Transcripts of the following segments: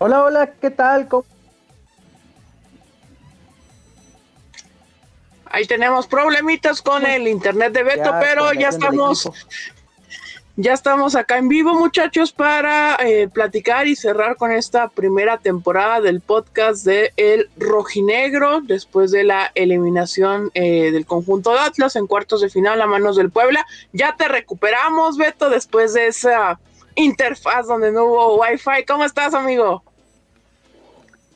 Hola, hola, ¿qué tal? Ahí tenemos problemitas con el internet de Beto, pero ya estamos ya estamos acá en vivo, muchachos, para eh, platicar y cerrar con esta primera temporada del podcast de El Rojinegro, después de la eliminación eh, del conjunto de Atlas en cuartos de final a manos del Puebla. Ya te recuperamos, Beto, después de esa interfaz donde no hubo Wi-Fi. ¿Cómo estás, amigo?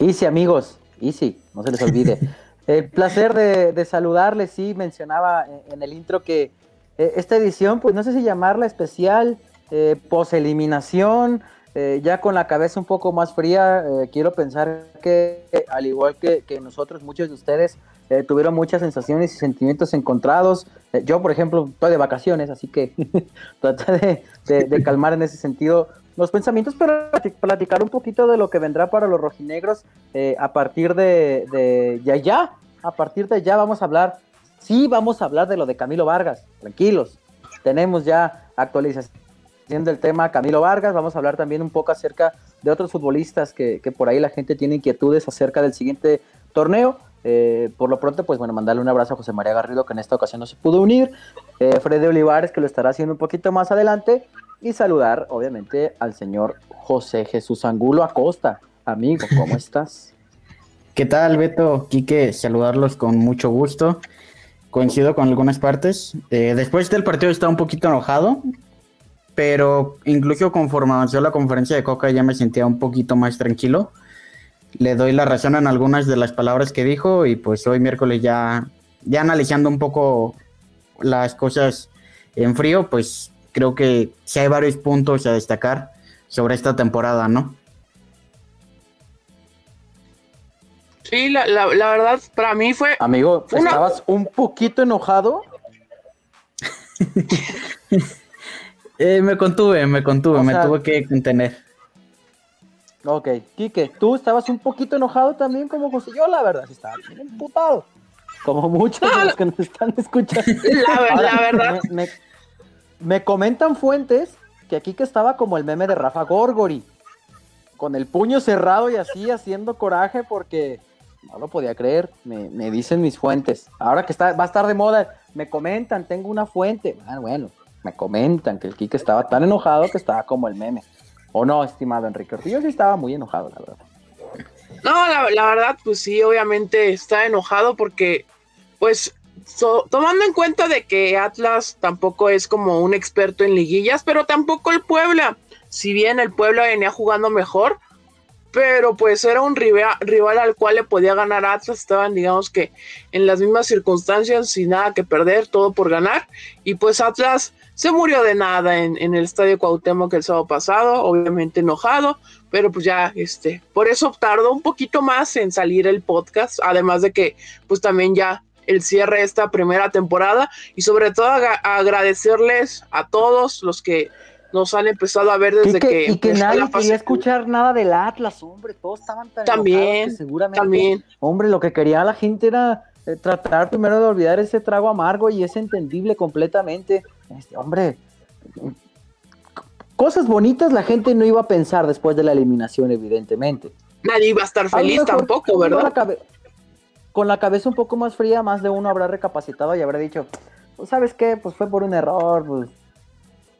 Easy, amigos, easy, no se les olvide. El placer de, saludarles, sí, mencionaba en el intro que eh, esta edición, pues no sé si llamarla especial, eh, pos-eliminación, eh, ya con la cabeza un poco más fría, quiero pensar que al igual que, nosotros, muchos de ustedes tuvieron muchas sensaciones y sentimientos encontrados. yo, por ejemplo, estoy de vacaciones, así que traté de, calmar en ese sentido los pensamientos, pero platicar un poquito de lo que vendrá para los rojinegros a partir de, de ya, ya, a partir de ya vamos a hablar Sí, vamos a hablar de lo de Camilo Vargas, tranquilos. Tenemos ya actualización del tema Camilo Vargas, vamos a hablar también un poco acerca de otros futbolistas que, por ahí la gente tiene inquietudes acerca del siguiente torneo. Eh, por lo pronto, pues bueno, mandarle un abrazo a José María Garrido, que en esta ocasión no se pudo unir, eh, Freddy Olivares, que lo estará haciendo un poquito más adelante, y saludar, obviamente, al señor José Jesús Angulo Acosta. Amigo, ¿cómo estás? ¿Qué tal, Beto? Quique, saludarlos con mucho gusto coincido con algunas partes. Eh, después del partido estaba un poquito enojado, pero incluso conforme avanzó la conferencia de Coca ya me sentía un poquito más tranquilo. Le doy la razón en algunas de las palabras que dijo y pues hoy miércoles ya, ya analizando un poco las cosas en frío, pues creo que sí hay varios puntos a destacar sobre esta temporada, ¿no? Sí, la, la, verdad, para mí fue. Amigo, ¿estabas un poquito enojado? Eh, me contuve, me contuve, me tuve que contener. Ok, Quique, ¿tú estabas un poquito enojado también como José? Yo, la verdad, estaba bien emputado. Como muchos de los que nos están escuchando. La, verdad. Me, me, comentan fuentes que Quique estaba como el meme de Rafa Gorgori. Con el puño cerrado y así haciendo coraje porque no lo podía creer, me, dicen mis fuentes. Ahora que está, va a estar de moda, me comentan, tengo una fuente. Ah, bueno, me comentan que el Kike estaba tan enojado que estaba como el meme. ¿O no, estimado Enrique Yo sí estaba muy enojado, la verdad. No, la, verdad, pues sí, obviamente está enojado porque, pues, tomando en cuenta de que Atlas tampoco es como un experto en liguillas, pero tampoco el Puebla. Si bien el Puebla venía jugando mejor, pero pues era un rival, al cual le podía ganar Atlas, estaban digamos que en las mismas circunstancias, sin nada que perder, todo por ganar, y pues Atlas se murió de nada en, el estadio Cuauhtémoc el sábado pasado, obviamente enojado, pero pues ya, este, por eso tardó un poquito más en salir el podcast, además de que pues también ya el cierre de esta primera temporada. Y sobre todo agradecerles a todos los que nos han empezado a ver desde que, y que nadie quería escuchar nada del Atlas, hombre, todos estaban tan también, que seguramente, también. hombre, lo que quería la gente era eh, tratar primero de olvidar ese trago amargo y es entendible completamente. Este, hombre, cosas bonitas la gente no iba a pensar después de la eliminación, evidentemente. Nadie iba a estar feliz tampoco, ¿verdad? con la cabeza un poco más fría, más de uno habrá recapacitado y habrá dicho, pues, ¿sabes qué? Pues fue por un error, pues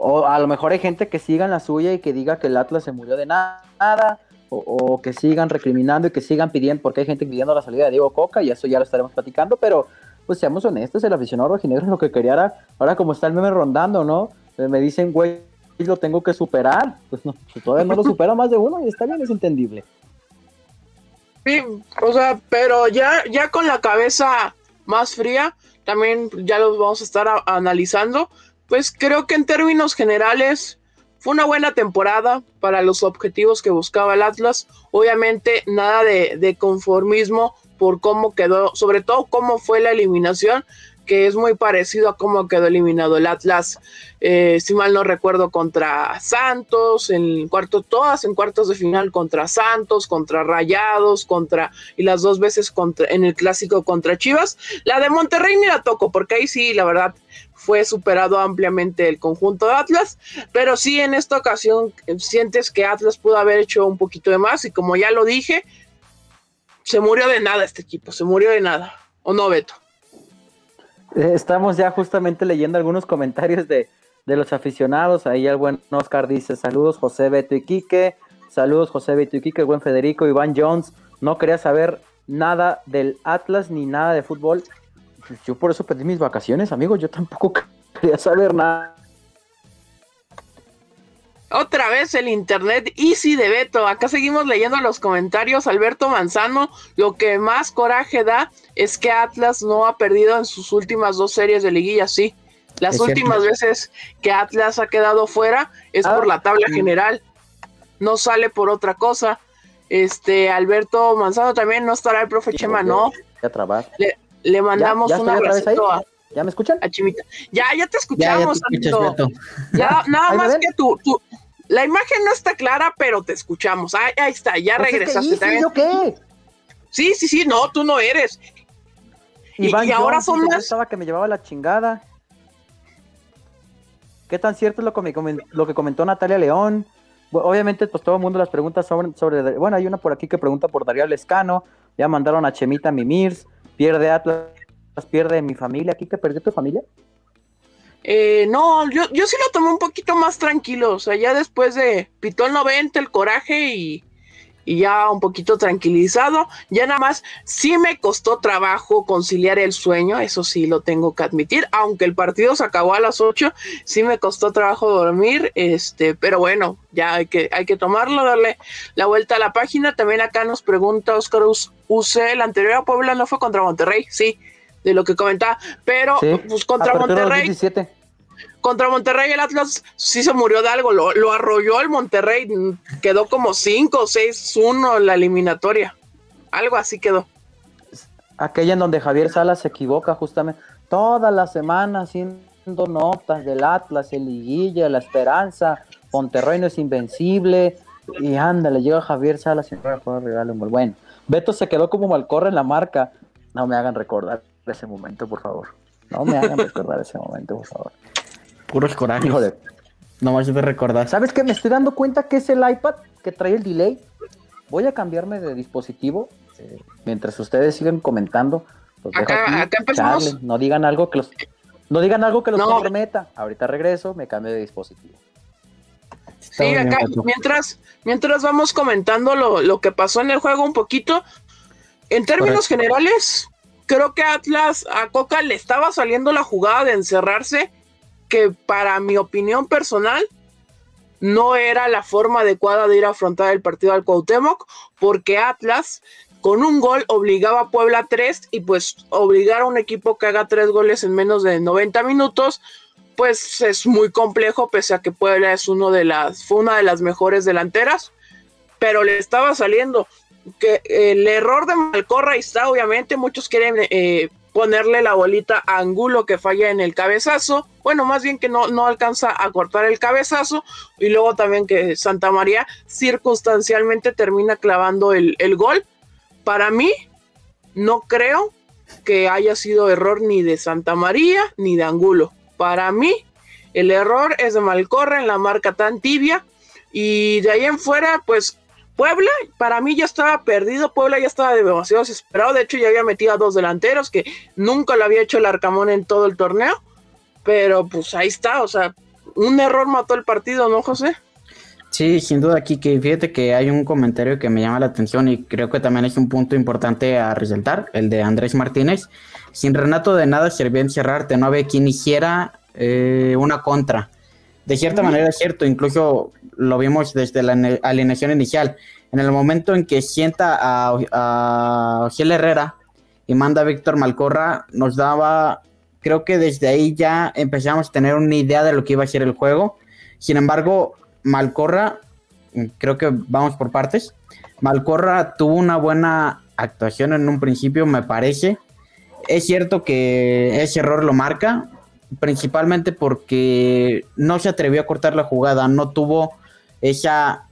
o a lo mejor hay gente que siga en la suya y que diga que el Atlas se murió de nada, o, que sigan recriminando y que sigan pidiendo, porque hay gente pidiendo la salida de Diego Coca, y eso ya lo estaremos platicando, pero pues seamos honestos, el aficionado rojinegro lo que quería era, ahora como está el meme rondando, ¿no? Eh, me dicen, güey, lo tengo que superar. Pues no, pues, todavía no lo supera más de uno y está bien, es entendible. Sí, o sea, pero ya, ya con la cabeza más fría, también ya los vamos a estar analizando pues creo que en términos generales fue una buena temporada para los objetivos que buscaba el Atlas. Obviamente nada de, conformismo por cómo quedó, sobre todo cómo fue la eliminación. Que es muy parecido a cómo quedó eliminado el Atlas, eh, si mal no recuerdo, contra Santos, en cuarto, todas en cuartos de final contra Santos, contra Rayados, contra, y las dos veces contra, en el clásico contra Chivas. La de Monterrey ni la toco, porque ahí sí, la verdad, fue superado ampliamente el conjunto de Atlas, pero sí en esta ocasión eh, sientes que Atlas pudo haber hecho un poquito de más y como ya lo dije, se murió de nada este equipo, se murió de nada, ¿o no, Beto? Eh, estamos ya justamente leyendo algunos comentarios de, los aficionados. Ahí el buen Oscar dice: Saludos, José Beto y Quique. Saludos, José Beto y Quique, el buen Federico. Iván Jones no quería saber nada del Atlas ni nada de fútbol. Yo por eso perdí mis vacaciones, amigo. Yo tampoco quería saber nada. Otra vez el internet easy de Beto. Acá seguimos leyendo los comentarios. Alberto Manzano, lo que más coraje da es que Atlas no ha perdido en sus últimas dos series de liguilla, sí. Las últimas veces que Atlas ha quedado fuera es por la tabla ah, general. No sale por otra cosa. Este, Alberto Manzano también no estará el profe Chema, no. Le, le mandamos ¿Ya, una a, ¿Ya me escuchan? Chimita. Ya, ya te escuchamos, ya, nada más que tú, la imagen no está clara, pero te escuchamos. Ahí, está, ya pues regresaste. ¿Yo qué? Sí, sí, sí, no, tú no eres. y, ahora son más. Estaba que me llevaba la chingada. ¿Qué tan cierto es lo que, lo que comentó Natalia León? obviamente, pues todo el mundo las preguntas sobre, sobre. Bueno, hay una por aquí que pregunta por Darío Lescano. Ya mandaron a Chemita Mimirs. Pierde Atlas, pierde mi familia. ¿Aquí que perdió tu familia? Eh, no, yo, yo sí lo tomé un poquito más tranquilo. O sea, ya después de pitó el 90, el coraje y, y ya un poquito tranquilizado. Ya nada más, sí me costó trabajo conciliar el sueño, eso sí lo tengo que admitir, aunque el partido se acabó a las 8, sí me costó trabajo dormir, este, pero bueno, ya hay que, hay que tomarlo, darle la vuelta a la página. También acá nos pregunta Oscar UC, el anterior a Puebla no fue contra Monterrey, sí, de lo que comentaba, pero pues contra Monterrey contra Monterrey el Atlas sí se murió de algo, lo, arrolló el Monterrey, quedó como 5 o 6-1 la eliminatoria, algo así quedó. Aquella en donde Javier Salas se equivoca justamente, toda la semana haciendo notas del Atlas, el Liguilla, la Esperanza, Monterrey no es invencible, y ándale, llega Javier Salas y un Bueno, Beto se quedó como malcorre en la marca, no me hagan recordar ese momento, por favor. No me hagan recordar ese momento, por favor. Puros corajes. Híjole. No más de recordar. ¿Sabes qué? Me estoy dando cuenta que es el iPad que trae el delay. Voy a cambiarme de dispositivo eh, mientras ustedes siguen comentando. acá, empezamos. No digan algo que los, no digan algo que los comprometa. Ahorita regreso, me cambio de dispositivo. sí, acá, mientras, mientras vamos comentando lo, que pasó en el juego un poquito, en términos generales, creo que Atlas a Coca le estaba saliendo la jugada de encerrarse que para mi opinión personal no era la forma adecuada de ir a afrontar el partido al Cuauhtémoc, porque Atlas con un gol obligaba a Puebla a tres y pues obligar a un equipo que haga tres goles en menos de 90 minutos, pues es muy complejo, pese a que Puebla es uno de las, fue una de las mejores delanteras, pero le estaba saliendo que el error de Malcorra está, obviamente, muchos quieren eh, ponerle la bolita a Angulo que falla en el cabezazo, bueno, más bien que no, no alcanza a cortar el cabezazo, y luego también que Santa María circunstancialmente termina clavando el, el gol. Para mí, no creo que haya sido error ni de Santa María ni de Angulo. Para mí, el error es de Malcorra en la marca tan tibia, y de ahí en fuera, pues Puebla, para mí ya estaba perdido, Puebla ya estaba demasiado desesperado, de hecho ya había metido a dos delanteros que nunca lo había hecho el Arcamón en todo el torneo, pero pues ahí está, o sea, un error mató el partido, ¿no, José? Sí, sin duda aquí fíjate que hay un comentario que me llama la atención y creo que también es un punto importante a resaltar, el de Andrés Martínez. Sin Renato de nada servía encerrarte, no había quien hiciera eh, una contra. De cierta manera es cierto, incluso lo vimos desde la alineación inicial. En el momento en que sienta a, a Herrera y manda a Víctor Malcorra, nos daba, creo que desde ahí ya empezamos a tener una idea de lo que iba a ser el juego. Sin embargo, Malcorra, creo que vamos por partes. Malcorra tuvo una buena actuación en un principio, me parece. Es cierto que ese error lo marca, principalmente porque no se atrevió a cortar la jugada, no tuvo esa,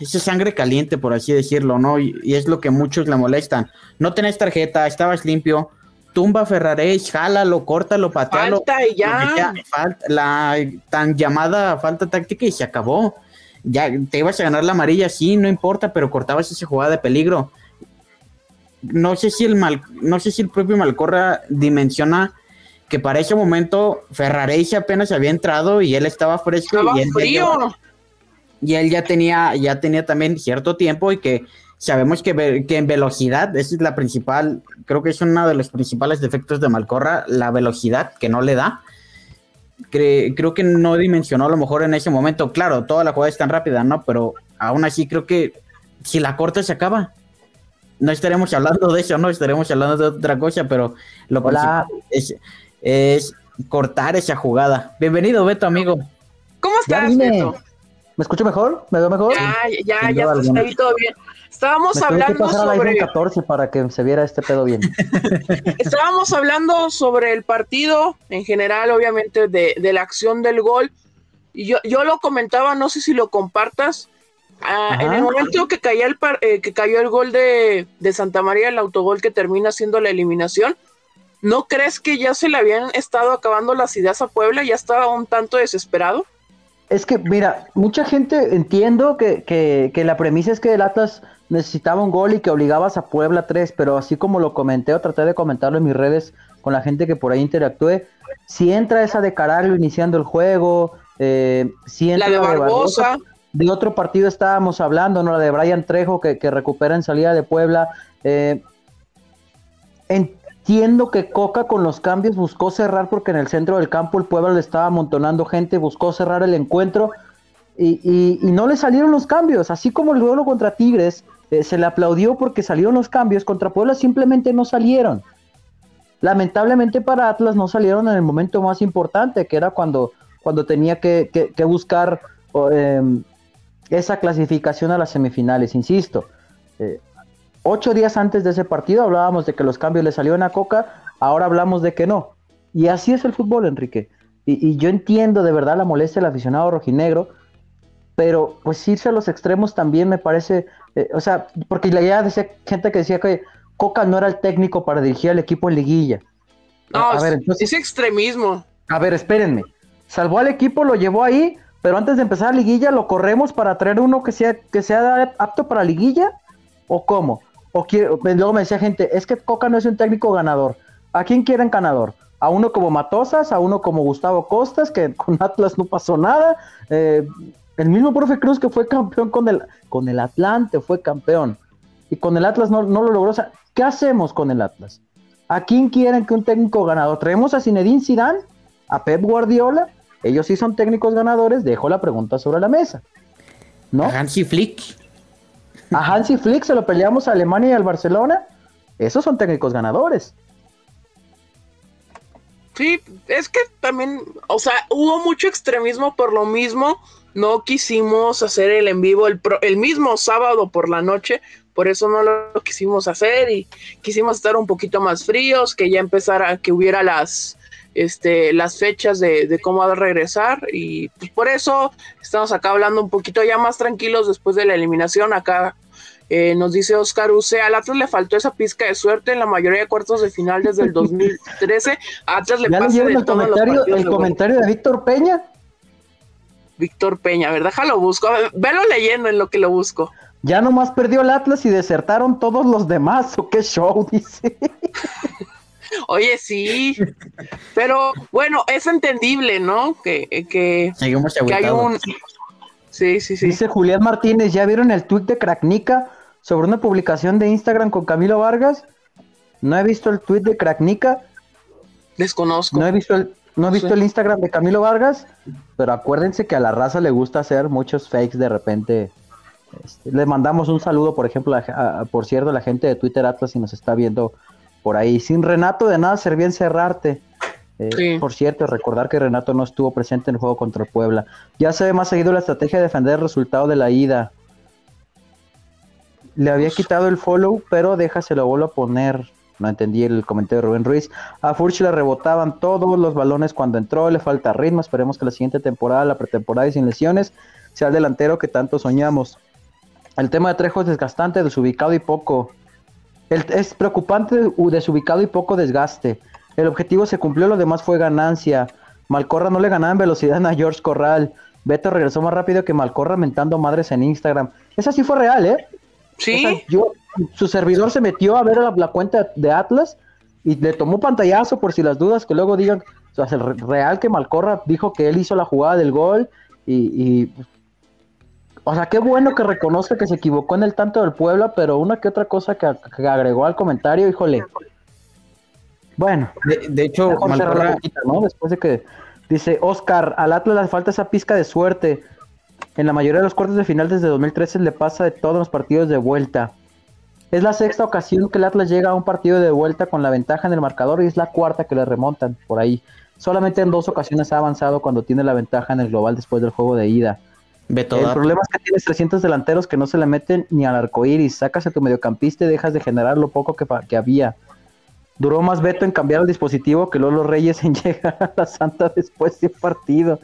esa sangre caliente, por así decirlo, ¿no? Y, y es lo que muchos le molestan. No tenés tarjeta, estabas limpio, tumba a Ferraréis, jálalo, córtalo, patealo. Falta y ya. falta- la tan llamada falta táctica y se acabó. Ya te ibas a ganar la amarilla, sí, no importa, pero cortabas esa jugada de peligro. No sé si el mal, no sé si el propio Malcorra dimensiona que para ese momento Ferraréis apenas había entrado y él estaba fresco Estaba y él, ya frío. llevaba- y él ya tenía, ya tenía también cierto tiempo y que sabemos que, que en velocidad, esa es la principal, creo que es uno de los principales defectos de Malcorra, la velocidad que no le da. Cre- creo que no dimensionó a lo mejor en ese momento. Claro, toda la jugada es tan rápida, ¿no? Pero aún así creo que si la corta se acaba. No estaremos hablando de eso, no estaremos hablando de otra cosa, pero lo Hola. principal es, es cortar esa jugada. Bienvenido, Beto, amigo. ¿Cómo estás. Beto? ¿Me escucho mejor? ¿Me veo mejor? Ya, ya, Sin ya estás alguna. ahí todo bien. Estábamos Me tuve que hablando pasar al sobre, iPhone 14 para que se viera este pedo bien. estábamos hablando sobre el partido en general, obviamente, de, de la acción del gol. Y yo, yo lo comentaba, no sé si lo compartas. ah, en el momento que cayó el, par- eh, que cayó el gol de, de Santa María, el autogol que termina siendo la eliminación, ¿no crees que ya se le habían estado acabando las ideas a Puebla? ¿Ya estaba un tanto desesperado? Es que, mira, mucha gente entiendo que, que, que la premisa es que el Atlas necesitaba un gol y que obligabas a Puebla 3, pero así como lo comenté o traté de comentarlo en mis redes con la gente que por ahí interactúe, si entra esa de Caraglio iniciando el juego, eh, si entra La de Barbosa. de otro partido estábamos hablando, ¿no? La de Brian Trejo que, que recupera en salida de Puebla. eh, entiendo que Coca con los cambios buscó cerrar porque en el centro del campo el Puebla le estaba amontonando gente, buscó cerrar el encuentro y, no le salieron los cambios. Así como el duelo contra Tigres eh, se le aplaudió porque salieron los cambios, contra Puebla simplemente no salieron. Lamentablemente para Atlas no salieron en el momento más importante, que era cuando, cuando tenía que, buscar em, esa clasificación a las semifinales, insisto. Eh, ocho días antes de ese partido hablábamos de que los cambios le salieron a Coca, ahora hablamos de que no. Y así es el fútbol, Enrique. Y, y yo entiendo de verdad la molestia del aficionado rojinegro, pero pues irse a los extremos también me parece, eh, o sea, porque la idea decía gente que decía que Coca no era el técnico para dirigir al equipo en liguilla. No, a ver, entonces, es extremismo. a ver, espérenme. Salvó al equipo, lo llevó ahí, pero antes de empezar la liguilla lo corremos para traer uno que sea que sea apto para liguilla o cómo? O quiere- luego me decía gente, es que Coca no es un técnico ganador. ¿A quién quieren ganador? A uno como Matosas, a uno como Gustavo Costas, que con Atlas no pasó nada. eh, el mismo profe Cruz que fue campeón con el, con el Atlante, fue campeón. Y con el Atlas no, no lo logró. O sea, ¿qué hacemos con el Atlas? ¿A quién quieren que un técnico ganador? ¿Traemos a Zinedine Zidane? ¿A Pep Guardiola? Ellos sí son técnicos ganadores. Dejo la pregunta sobre la mesa. ¿No? A Hansi Flick. A Hansi Flick se lo peleamos a Alemania y al Barcelona. Esos son técnicos ganadores. Sí, es que también, o sea, hubo mucho extremismo por lo mismo. No quisimos hacer el en vivo el, pro- el mismo sábado por la noche, por eso no lo quisimos hacer y quisimos estar un poquito más fríos, que ya empezara, que hubiera las, este, las fechas de, de cómo va a regresar y pues por eso estamos acá hablando un poquito ya más tranquilos después de la eliminación. Acá eh, nos dice Oscar Use, al Atlas le faltó esa pizca de suerte en la mayoría de cuartos de final desde el 2013. A Atlas le ¿Ya pasa de el todo en los comentario, partidos el de comentario de Víctor Peña? Víctor Peña, a ver, déjalo busco, velo leyendo en lo que lo busco. Ya nomás perdió el Atlas y desertaron todos los demás. ¿O qué show? Dice. Oye, sí, pero bueno, es entendible, ¿no? Que, que, Seguimos que hay un... Sí, sí, sí. Dice Julián Martínez, ¿ya vieron el tweet de Cracknica sobre una publicación de Instagram con Camilo Vargas? No he visto el tweet de Cracknica, Desconozco. no he visto el, no he visto Sí. el Instagram de Camilo Vargas, pero acuérdense que a la raza le gusta hacer muchos fakes de repente. Este, le mandamos un saludo, por ejemplo, a- a- a- por cierto, a la gente de Twitter Atlas si nos está viendo por ahí. Sin Renato de nada servía encerrarte. Eh, Sí. Por cierto, recordar que Renato no estuvo presente en el juego contra el Puebla. Ya se ve más seguido la estrategia de defender el resultado de la ida. Le había quitado el follow, pero déjaselo vuelvo a poner. No entendí el comentario de Rubén Ruiz. A Furch le rebotaban todos los balones cuando entró, le falta ritmo. Esperemos que la siguiente temporada, la pretemporada y sin lesiones, sea el delantero que tanto soñamos. El tema de Trejo es desgastante, desubicado y poco. es preocupante, desubicado y poco desgaste. El objetivo se cumplió, lo demás fue ganancia. Malcorra no le ganaba en velocidad a George Corral. Beto regresó más rápido que Malcorra mentando madres en Instagram. Esa sí fue real, ¿eh? Sí. yo, su servidor se metió a ver la, cuenta de Atlas y le tomó pantallazo por si las dudas que luego digan, o sea, el real que Malcorra dijo que él hizo la jugada del gol y, o sea, qué bueno que reconozca que se equivocó en el tanto del Puebla, pero una que otra cosa que, agregó al comentario, híjole. Bueno, de, hecho, Malcorra... ¿no? Después de que dice Oscar, al Atlas le falta esa pizca de suerte. En la mayoría de los cuartos de final desde 2013 le pasa de todos los partidos de vuelta. Es la sexta ocasión que el Atlas llega a un partido de vuelta con la ventaja en el marcador y es la cuarta que le remontan por ahí. Solamente en dos ocasiones ha avanzado cuando tiene la ventaja en el global después del juego de ida. el problema es que tienes 300 delanteros que no se le meten ni al arco iris. Sacas a tu mediocampista y dejas de generar lo poco que, que había. Duró más Beto en cambiar el dispositivo que Lolo Reyes en llegar a la Santa después de un partido.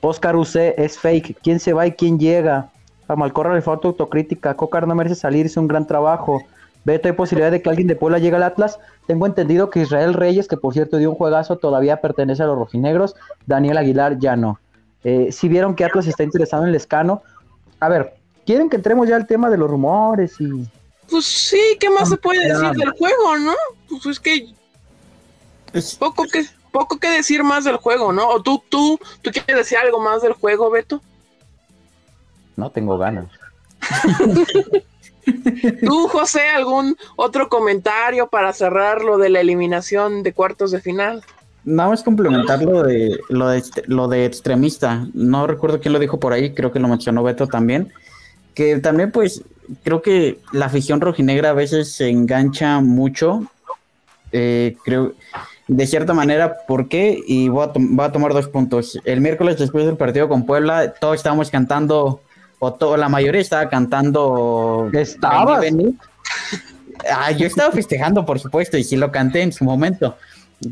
Oscar UC es fake. ¿Quién se va y quién llega? A Malcorra le falta autocrítica. Cocar no merece salir, hizo un gran trabajo. Beto, ¿hay posibilidad de que alguien de Puebla llegue al Atlas? Tengo entendido que Israel Reyes, que por cierto dio un juegazo, todavía pertenece a los rojinegros. Daniel Aguilar ya no. Eh, si vieron que Atlas está interesado en el escano. A ver, ¿quieren que entremos ya al tema de los rumores y. Pues sí, ¿qué más se puede decir del juego, no? Pues es que. Es poco que poco que decir más del juego, ¿no? ¿O tú, tú, tú quieres decir algo más del juego, Beto? No tengo ganas. ¿Tú, José, algún otro comentario para cerrar lo de la eliminación de cuartos de final? Nada más complementar lo de, lo de, lo de extremista. No recuerdo quién lo dijo por ahí, creo que lo mencionó Beto también. Que también, pues, creo que la afición rojinegra a veces se engancha mucho. Eh, creo de cierta manera, ¿por qué? Y voy a, tomar dos puntos. El miércoles después del partido con Puebla, todos estábamos cantando, o todo, la mayoría estaba cantando. ¿Estaba? Ah, yo estaba festejando, por supuesto, y sí lo canté en su momento.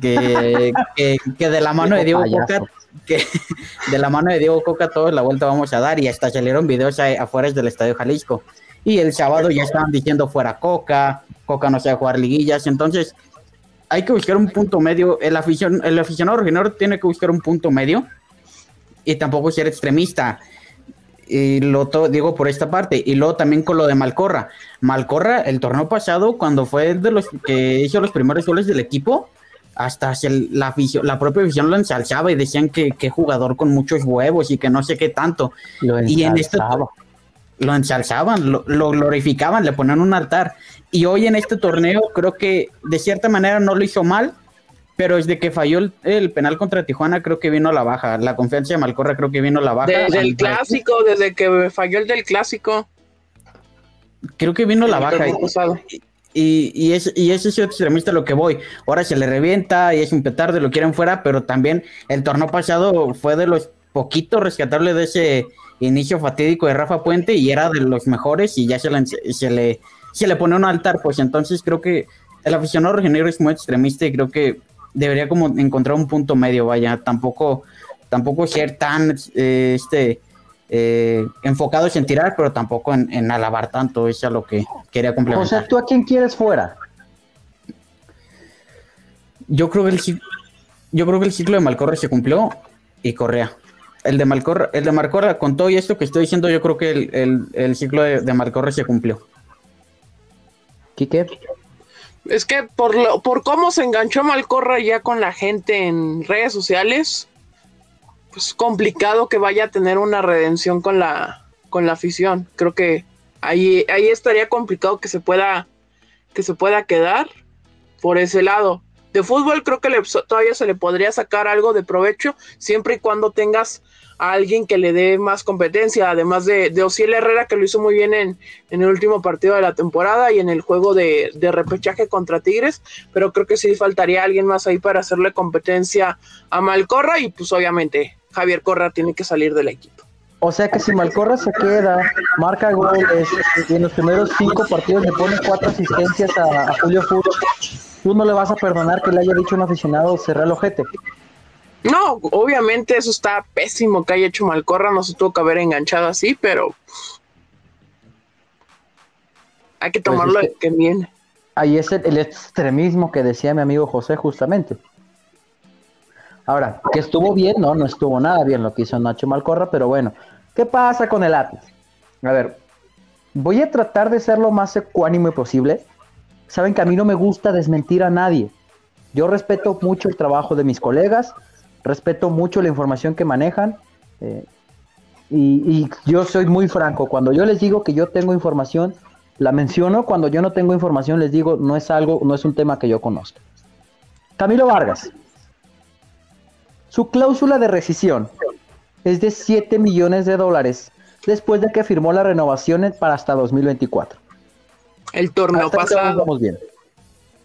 Que, que, de la mano de Diego que de la mano de Diego Coca todos la vuelta vamos a dar, y hasta salieron videos afuera del Estadio Jalisco. Y el sábado ya estaban diciendo fuera Coca, Coca no sabe jugar liguillas, entonces hay que buscar un punto medio. El, afición, el aficionado original tiene que buscar un punto medio y tampoco ser extremista. Y lo digo por esta parte. Y luego también con lo de Malcorra. Malcorra, el torneo pasado, cuando fue de los que hizo los primeros goles del equipo, hasta la, la propia afición lo ensalzaba y decían que, que, jugador con muchos huevos y que no sé qué tanto. y en este lo ensalzaban, lo, lo, glorificaban, le ponían un altar. Y hoy en este torneo creo que de cierta manera no lo hizo mal, pero desde que falló el, penal contra Tijuana creo que vino a la baja. La confianza de Malcorra creo que vino a la baja. Desde el clásico, desde que falló el del clásico. Creo que vino a la baja. Y, y, es, y ese es extremista lo que voy. Ahora se le revienta y es un petardo, lo quieren fuera, pero también el torneo pasado fue de los poquitos rescatables de ese inicio fatídico de Rafa Puente y era de los mejores y ya se le, se le si le pone un altar, pues entonces creo que el aficionado rojinegro es muy extremista y creo que debería como encontrar un punto medio, vaya, tampoco, tampoco ser tan eh, este eh, enfocados en tirar, pero tampoco en, alabar tanto, eso es lo que quería complementar. O sea, ¿tú a quién quieres fuera? Yo creo que el, yo creo que el ciclo de Malcorra se cumplió y Correa. El de Malcorra, el de Malcorra, con todo y esto que estoy diciendo, yo creo que el, ciclo de, de Malcorra se cumplió. Quique. Es que por, lo, por cómo se enganchó Malcorra ya con la gente en redes sociales, pues complicado que vaya a tener una redención con la, con la afición. Creo que ahí, ahí estaría complicado que se pueda, que se pueda quedar por ese lado. De fútbol creo que todavía se le podría sacar algo de provecho siempre y cuando tengas alguien que le dé más competencia, además de, de Ociel Herrera, que lo hizo muy bien en, el último partido de la temporada y en el juego de, repechaje contra Tigres, pero creo que sí faltaría alguien más ahí para hacerle competencia a Malcorra y pues obviamente Javier Corra tiene que salir del equipo. O sea que si Malcorra se queda, marca goles y en los primeros cinco partidos le pone cuatro asistencias a, Julio Furo, tú no le vas a perdonar que le haya dicho a un aficionado cerrar el ojete. No, obviamente eso está pésimo que haya hecho Malcorra, no se tuvo que haber enganchado así, pero hay que Pues tomarlo es de que viene. Ahí es el, el extremismo que decía mi amigo José justamente. Ahora, que estuvo bien, no, no estuvo nada bien lo que hizo Nacho Malcorra, pero bueno, ¿qué pasa con el Atlas? A ver, voy a tratar de ser lo más ecuánime posible. Saben que a mí no me gusta desmentir a nadie. Yo respeto mucho el trabajo de mis colegas, respeto mucho la información que manejan. eh, y, yo soy muy franco. Cuando yo les digo que yo tengo información, la menciono. Cuando yo no tengo información, les digo, no es algo, no es un tema que yo conozca. Camilo Vargas. Su cláusula de rescisión es de 7 millones de dólares después de que firmó la renovación para hasta 2024. El torneo Hasta pasado, vamos bien.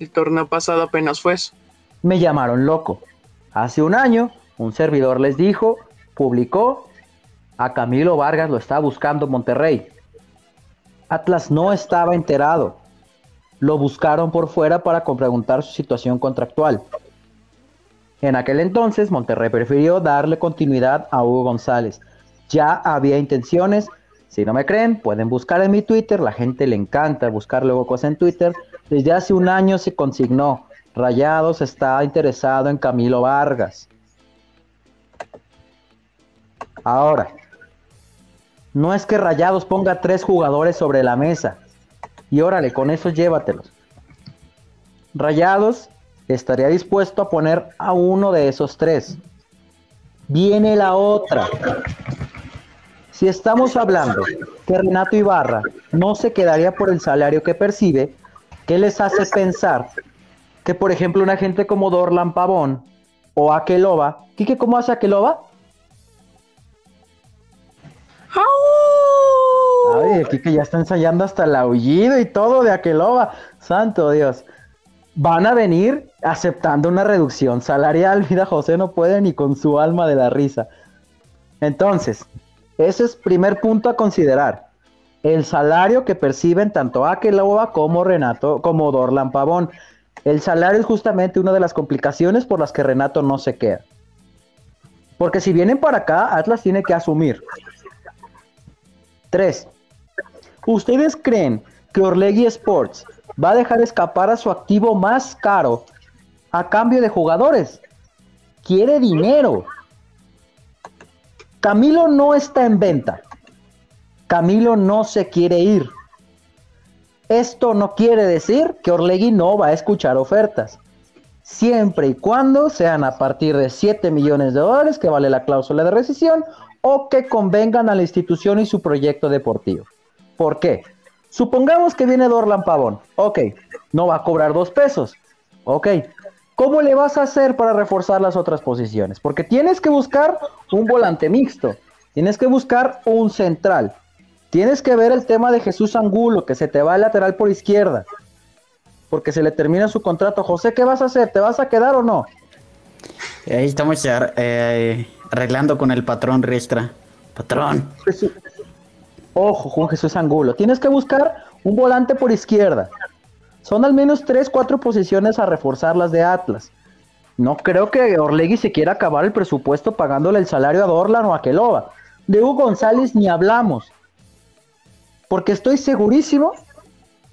el torneo pasado apenas fue eso. me llamaron loco. Hace un año, un servidor les dijo, publicó, a Camilo Vargas lo está buscando Monterrey. Atlas no estaba enterado. Lo buscaron por fuera para preguntar su situación contractual. En aquel entonces, Monterrey prefirió darle continuidad a Hugo González. Ya había intenciones. Si no me creen, pueden buscar en mi Twitter. La gente le encanta buscar luego cosas en Twitter. Desde hace un año se consignó. Rayados está interesado en Camilo Vargas. Ahora, no es que Rayados ponga tres jugadores sobre la mesa. Y órale, con eso llévatelos. Rayados estaría dispuesto a poner a uno de esos tres. Viene la otra. Si estamos hablando que Renato Ibarra no se quedaría por el salario que percibe, ¿qué les hace pensar que, por ejemplo, una gente como Dorlan Pavón o Akeloba, Quique, ¿cómo hace Akeloba? ¡Au! Ay, el Quique ya está ensayando hasta el aullido y todo de Akeloba. Santo Dios. Van a venir aceptando una reducción salarial. Mira, José no puede ni con su alma de la risa. Entonces, ese es primer punto a considerar. El salario que perciben tanto Akeloba como Renato, como Dorlan Pavón. El salario es justamente una de las complicaciones por las que Renato no se queda. Porque si vienen para acá, Atlas tiene que asumir. Tres. ¿Ustedes creen que Orlegui Sports va a dejar escapar a su activo más caro a cambio de jugadores? Quiere dinero. Camilo no está en venta. Camilo no se quiere ir. Esto no quiere decir que Orlegui no va a escuchar ofertas. Siempre y cuando sean a partir de 7 millones de dólares que vale la cláusula de rescisión o que convengan a la institución y su proyecto deportivo. ¿Por qué? Supongamos que viene Dorlan Pavón. Ok, no va a cobrar dos pesos. Ok, ¿cómo le vas a hacer para reforzar las otras posiciones? Porque tienes que buscar un volante mixto, tienes que buscar un central, tienes que ver el tema de Jesús Angulo, que se te va al lateral por izquierda, porque se le termina su contrato. José, ¿qué vas a hacer? ¿Te vas a quedar o no? Ahí estamos ya, eh, arreglando con el patrón Riestra. Patrón. Jesús- Ojo, Juan Jesús Angulo. Tienes que buscar un volante por izquierda. Son al menos tres, cuatro posiciones a reforzar las de Atlas. No creo que Orlegui se quiera acabar el presupuesto pagándole el salario a Dorlan o a Keloba. De Hugo González ni hablamos. Porque estoy segurísimo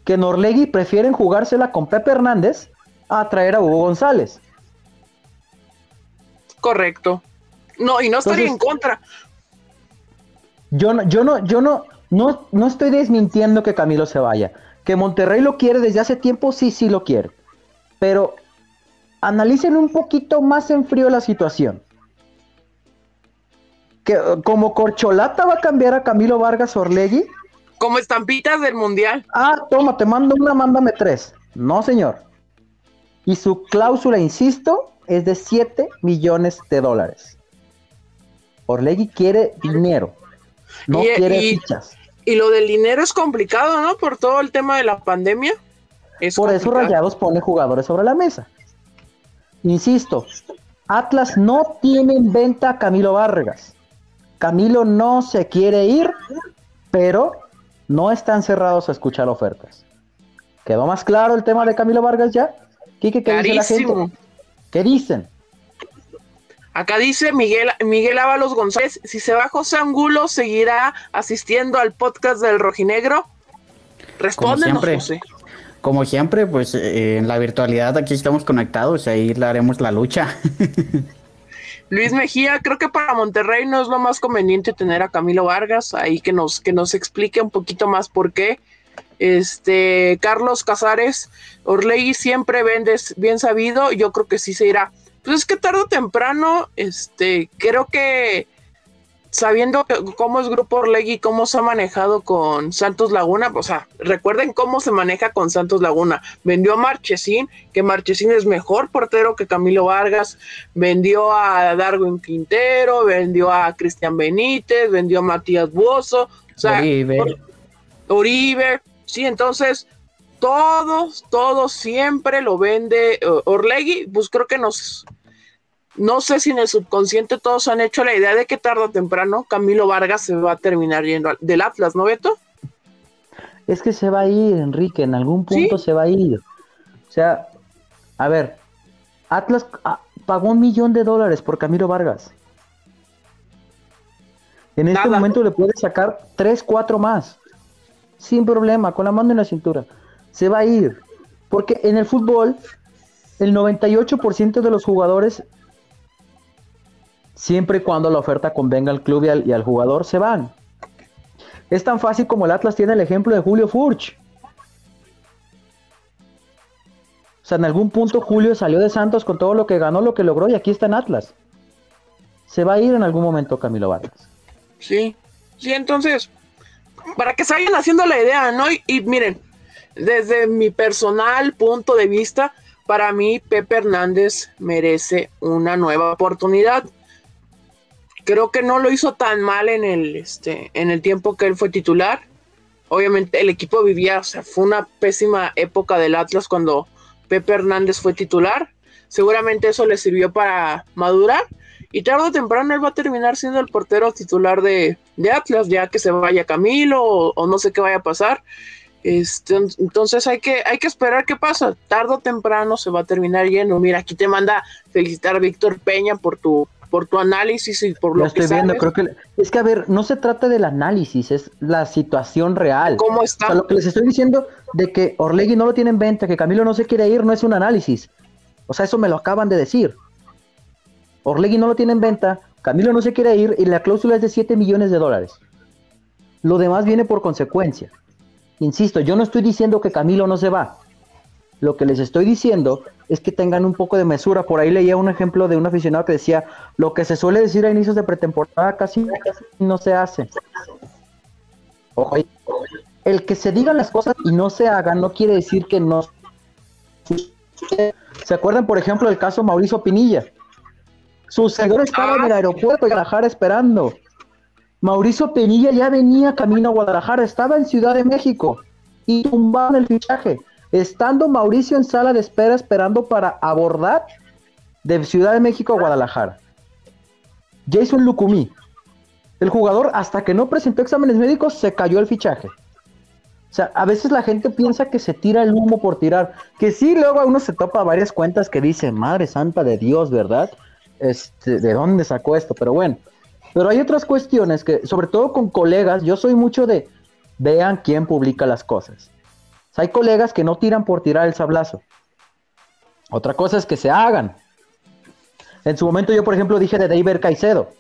que en Orlegui prefieren jugársela con Pepe Hernández a traer a Hugo González. Correcto. No, y no estaría Entonces- en contra. Yo no, yo no, yo no, no, no estoy desmintiendo que Camilo se vaya. Que Monterrey lo quiere desde hace tiempo, sí, sí lo quiere. Pero analicen un poquito más en frío la situación. Que como corcholata va a cambiar a Camilo Vargas Orlegui. Como estampitas del mundial. Ah, toma, te mando una, mándame tres. No, señor. Y su cláusula, insisto, es de 7 millones de dólares. Orlegui quiere dinero. No Y- quiere y- fichas. Y lo del dinero es complicado, ¿no? Por todo el tema de la pandemia. Es Por eso. Rayados pone jugadores sobre la mesa. Insisto, Atlas no tiene en venta a Camilo Vargas. Camilo no se quiere ir, pero no están cerrados a escuchar ofertas. ¿Quedó más claro el tema de Camilo Vargas ya? Quique, ¿qué dice la gente? ¿Qué dicen? Acá dice Miguel, Miguel Ábalos González, si se va José Angulo, ¿seguirá asistiendo al podcast del Rojinegro? Respóndenos, como siempre, Como siempre, pues eh, en la virtualidad aquí estamos conectados, ahí le haremos la lucha. Luis Mejía, creo que para Monterrey no es lo más conveniente tener a Camilo Vargas, ahí que nos, que nos explique un poquito más por qué. Este, Carlos Casares, Orley siempre vendes bien sabido, yo creo que sí se irá. Pues es que tarde o temprano, este, creo que sabiendo cómo es Grupo Orlegui, cómo se ha manejado con Santos Laguna, o sea, recuerden cómo se maneja con Santos Laguna. Vendió a Marchesín, que Marchesín es mejor portero que Camilo Vargas, vendió a Darwin Quintero, vendió a Cristian Benítez, vendió a Matías Buoso, o sea, Oribe. Oribe, sí, entonces todos, todos siempre lo vende uh, Orlegui, pues creo que nos, no sé si en el subconsciente todos han hecho la idea de que tarde o temprano Camilo Vargas se va a terminar yendo del Atlas, ¿no, Beto? Es que se va a ir, Enrique, en algún punto se va a ir. O sea, a ver, Atlas ah, pagó un millón de dólares por Camilo Vargas. En este momento le puede sacar tres, cuatro más. Sin problema, con la mano en la cintura se va a ir. Porque en el fútbol, el 98% de los jugadores, siempre y cuando la oferta convenga al club y al, jugador, se van. Es tan fácil como el Atlas tiene el ejemplo de Julio Furch. O sea, en algún punto Julio salió de Santos con todo lo que ganó, lo que logró, y aquí está en Atlas. Se va a ir en algún momento Camilo Vargas. Sí, sí, entonces, para que se vayan haciendo la idea, ¿no? y miren, desde mi personal punto de vista, para mí Pepe Hernández merece una nueva oportunidad. Creo que no lo hizo tan mal en el, este, en el tiempo que él fue titular. Obviamente el equipo vivía, o sea, fue una pésima época del Atlas cuando Pepe Hernández fue titular. Seguramente eso le sirvió para madurar. Y tarde o temprano él va a terminar siendo el portero titular de, Atlas, ya que se vaya Camilo o, no sé qué vaya a pasar. Este, entonces hay que, hay que esperar qué pasa. Tardo o temprano se va a terminar yendo. Mira, aquí te manda felicitar a Víctor Peña por tu, por tu análisis y por lo, estoy viendo, creo que es que a ver, no se trata del análisis, es la situación real. ¿Cómo está? lo que les estoy diciendo de que Orlegui no lo tiene en venta, que Camilo no se quiere ir, no es un análisis. O sea, eso me lo acaban de decir. Orlegui no lo tiene en venta, Camilo no se quiere ir y la cláusula es de 7 millones de dólares. Lo demás viene por consecuencia. Insisto, yo no estoy diciendo que Camilo no se va. Lo que les estoy diciendo es que tengan un poco de mesura. Por ahí leía un ejemplo de un aficionado que decía, lo que se suele decir a inicios de pretemporada casi, no se hace. Ojo, el que se digan las cosas y no se hagan no quiere decir que no. ¿Se acuerdan, por ejemplo, del caso Mauricio Pinilla? Su señor estaba en el aeropuerto de Guadalajara esperando. Mauricio Penilla ya venía camino a Guadalajara, estaba en Ciudad de México y tumbaron el fichaje. Estando Mauricio en sala de espera esperando para abordar de Ciudad de México a Guadalajara. Jason Lucumí, el jugador hasta que no presentó exámenes médicos se cayó el fichaje. O sea, a veces la gente piensa que se tira el humo por tirar. Que sí, luego a uno se topa varias cuentas que dicen, Madre Santa de Dios, ¿verdad? Este, ¿De dónde sacó esto? Pero bueno, pero hay otras cuestiones que, sobre todo con colegas, yo soy mucho de vean quién publica las cosas. Hay colegas que no tiran por tirar el sablazo. Otra cosa es que se hagan. En su momento yo, por ejemplo, dije de David Caicedo.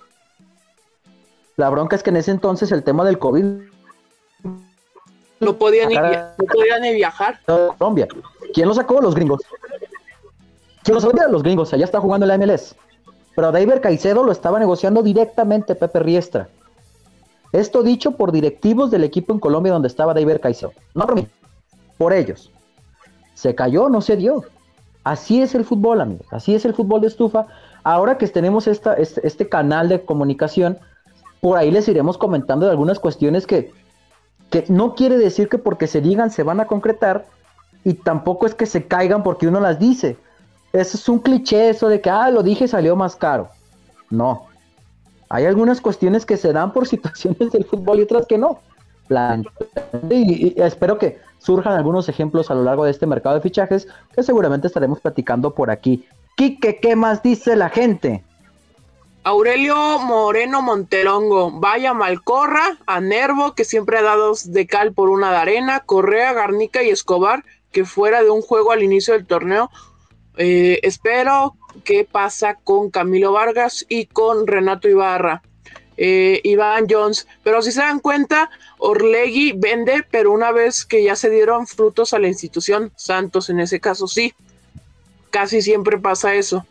La bronca es que en ese entonces el tema del COVID... No podían, ni, no ni viajar. Colombia. ¿Quién lo sacó? Los gringos. ¿Quién lo sabía? Los gringos. Allá está jugando la MLS. Pero a David Caicedo lo estaba negociando directamente Pepe Riestra. Esto dicho por directivos del equipo en Colombia donde estaba David Caicedo. No por mí, por ellos. Se cayó, no se dio. Así es el fútbol, amigos. Así es el fútbol de estufa. Ahora que tenemos esta, este, este, canal de comunicación, por ahí les iremos comentando de algunas cuestiones que, que no quiere decir que porque se digan se van a concretar y tampoco es que se caigan porque uno las dice. Eso es un cliché, eso de que, ah, lo dije, salió más caro. No. Hay algunas cuestiones que se dan por situaciones del fútbol y otras que no. y, espero que surjan algunos ejemplos a lo largo de este mercado de fichajes que seguramente estaremos platicando por aquí. Quique, ¿qué más dice la gente? Aurelio Moreno Montelongo, vaya Malcorra, a Nervo, que siempre ha dado de cal por una de arena, Correa, Garnica y Escobar, que fuera de un juego al inicio del torneo. Eh, espero qué pasa con Camilo Vargas y con Renato Ibarra. Eh, Iván Jones, pero si se dan cuenta, Orlegui vende, pero una vez que ya se dieron frutos a la institución, Santos en ese caso sí, casi siempre pasa eso.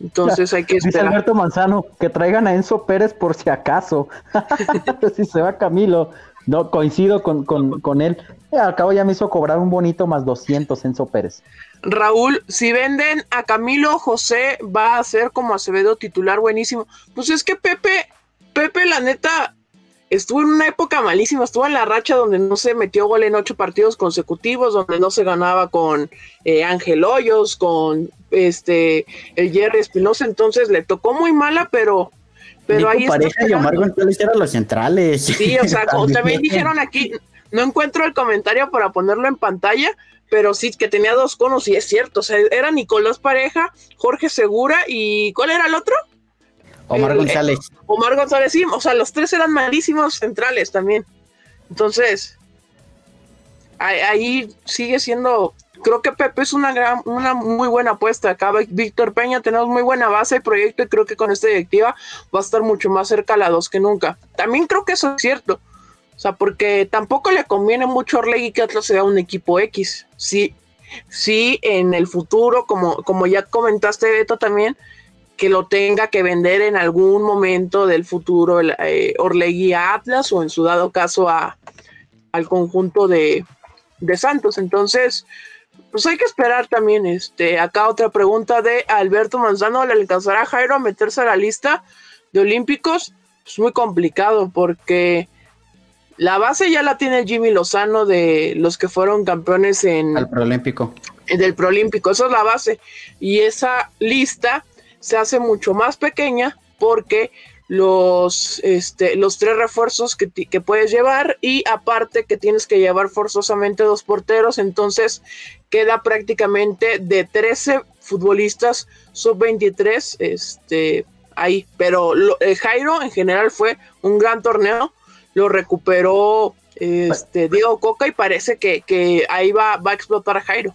Entonces hay que esperar. Dice Alberto Manzano, que traigan a Enzo Pérez por si acaso. si se va Camilo. No, coincido con, con, él. Eh, al cabo ya me hizo cobrar un bonito más 200 Enzo Pérez. Raúl, si venden a Camilo, José va a ser como Acevedo titular buenísimo. Pues es que Pepe, Pepe, la neta, estuvo en una época malísima, estuvo en la racha donde no se metió gol en ocho partidos consecutivos, donde no se ganaba con eh, Ángel Hoyos, con este el Jerry Espinosa, entonces le tocó muy mala, pero pero ahí pareja y Omar González eran los centrales. Sí, o sea, como también dijeron aquí, no encuentro el comentario para ponerlo en pantalla, pero sí que tenía dos conos y es cierto, o sea, era Nicolás Pareja, Jorge Segura y ¿cuál era el otro? Omar González. Omar González, sí, o sea, los tres eran malísimos centrales también. Entonces, ahí, sigue siendo, creo que Pepe es una gran, una muy buena apuesta. Acá Víctor Peña tenemos muy buena base de proyecto y creo que con esta directiva va a estar mucho más cerca a la dos que nunca. También creo que eso es cierto. O sea, porque tampoco le conviene mucho a Orlegui que Atlas sea un equipo X. Sí, sí, en el futuro, como, como ya comentaste, Beto, también, que lo tenga que vender en algún momento del futuro el, eh, Orlegui a Atlas o en su dado caso a, al conjunto de, de, Santos. Entonces, pues hay que esperar también. Este, acá otra pregunta de Alberto Manzano: ¿le alcanzará a Jairo a meterse a la lista de Olímpicos? Es muy complicado porque la base ya la tiene Jimmy Lozano de los que fueron campeones en el Proolímpico. Del Proolímpico, esa es la base. Y esa lista se hace mucho más pequeña porque los, este, los tres refuerzos que, que, puedes llevar y aparte que tienes que llevar forzosamente dos porteros, entonces queda prácticamente de 13 futbolistas sub-23 este, ahí, pero eh, Jairo en general fue un gran torneo, lo recuperó este, Diego Coca y parece que, que ahí va, va a explotar a Jairo.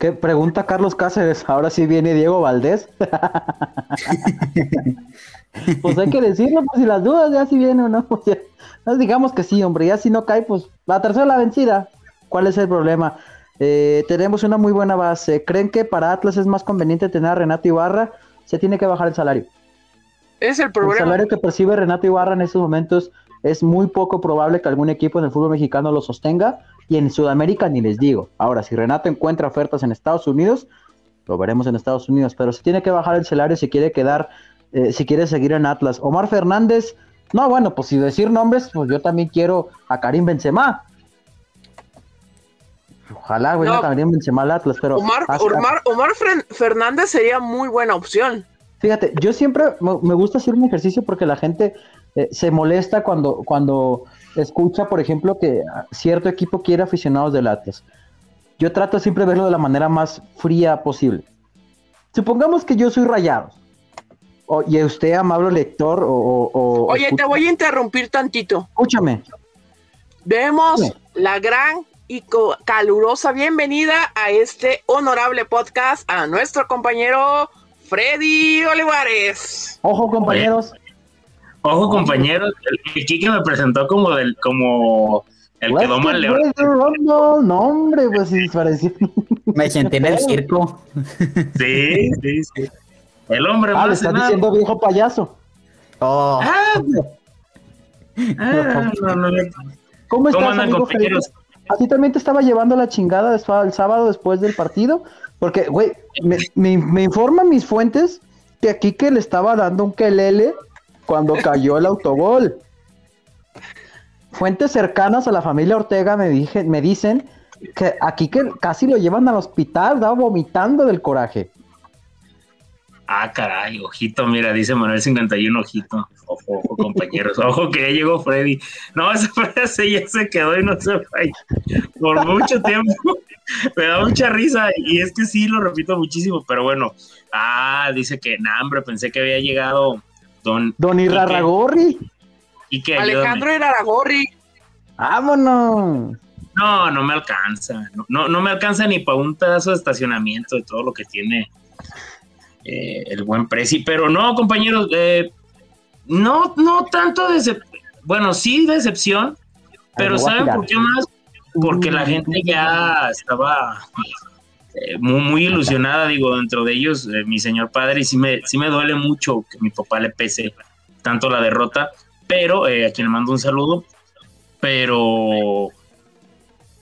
¿Qué pregunta Carlos Cáceres? Ahora sí viene Diego Valdés. pues hay que decirlo, pues si las dudas ya si viene o no, pues ya, digamos que sí, hombre, ya si no cae, pues la tercera la vencida. ¿Cuál es el problema? Eh, tenemos una muy buena base. ¿Creen que para Atlas es más conveniente tener a Renato Ibarra? Se tiene que bajar el salario. Es el problema. El salario que percibe Renato Ibarra en estos momentos es muy poco probable que algún equipo en el fútbol mexicano lo sostenga y en Sudamérica ni les digo. Ahora, si Renato encuentra ofertas en Estados Unidos, lo veremos en Estados Unidos, pero se tiene que bajar el salario si quiere quedar, eh, si quiere seguir en Atlas. Omar Fernández, no, bueno, pues si decir nombres, pues yo también quiero a Karim Benzema. Ojalá, güey, no, Karim Benzema al Atlas, pero... Omar, Omar, Fernández sería muy buena opción. Fíjate, yo siempre me gusta hacer un ejercicio porque la gente eh, se molesta cuando, cuando escucha, por ejemplo, que cierto equipo quiere aficionados del Atlas. Yo trato siempre de verlo de la manera más fría posible. Supongamos que yo soy rayados. y usted, amable lector, o... Oye, te voy a interrumpir tantito. Escúchame. Vemos la gran y calurosa bienvenida a este honorable podcast a nuestro compañero Freddy Olivares. Ojo, compañeros. Ojo, compañeros, el, Kike me presentó como del, como el que doma el león. No, hombre, pues sí, pareció. Me sentí en el circo. Sí, sí, sí. El hombre ah, más. le estás diciendo viejo payaso. Oh. Ah, ah no, no, ¿Cómo estás, ¿Cómo andan, compañeros? ¿A ti también te estaba llevando la chingada el sábado después del partido? Porque, güey, me, me, me informan mis fuentes que aquí que le estaba dando un quelele cuando cayó el autogol. Fuentes cercanas a la familia Ortega me, dije, me dicen que aquí que casi lo llevan al hospital, da vomitando del coraje. Ah, caray, ojito, mira, dice Manuel 51, ojito. Ojo, ojo, compañeros. Ojo que ya llegó Freddy. No, esa frase ya se quedó y no se fue por mucho tiempo. Me da mucha risa y es que sí, lo repito muchísimo, pero bueno. Ah, dice que, nah, hombre, pensé que había llegado Don... Don Irarragorri. Y que Alejandro Irarragorri. Vámonos. No, no me alcanza. No, no, me alcanza ni para un pedazo de estacionamiento de todo lo que tiene eh, el buen Prezi. Pero no, compañeros, eh, no, no tanto de bueno, sí decepción, pero ¿saben por qué más? Porque la gente ya estaba eh, muy, muy, ilusionada, digo, dentro de ellos, mi señor padre, y sí me, sí me duele mucho que mi papá le pese tanto la derrota, pero a quien le mando un saludo, pero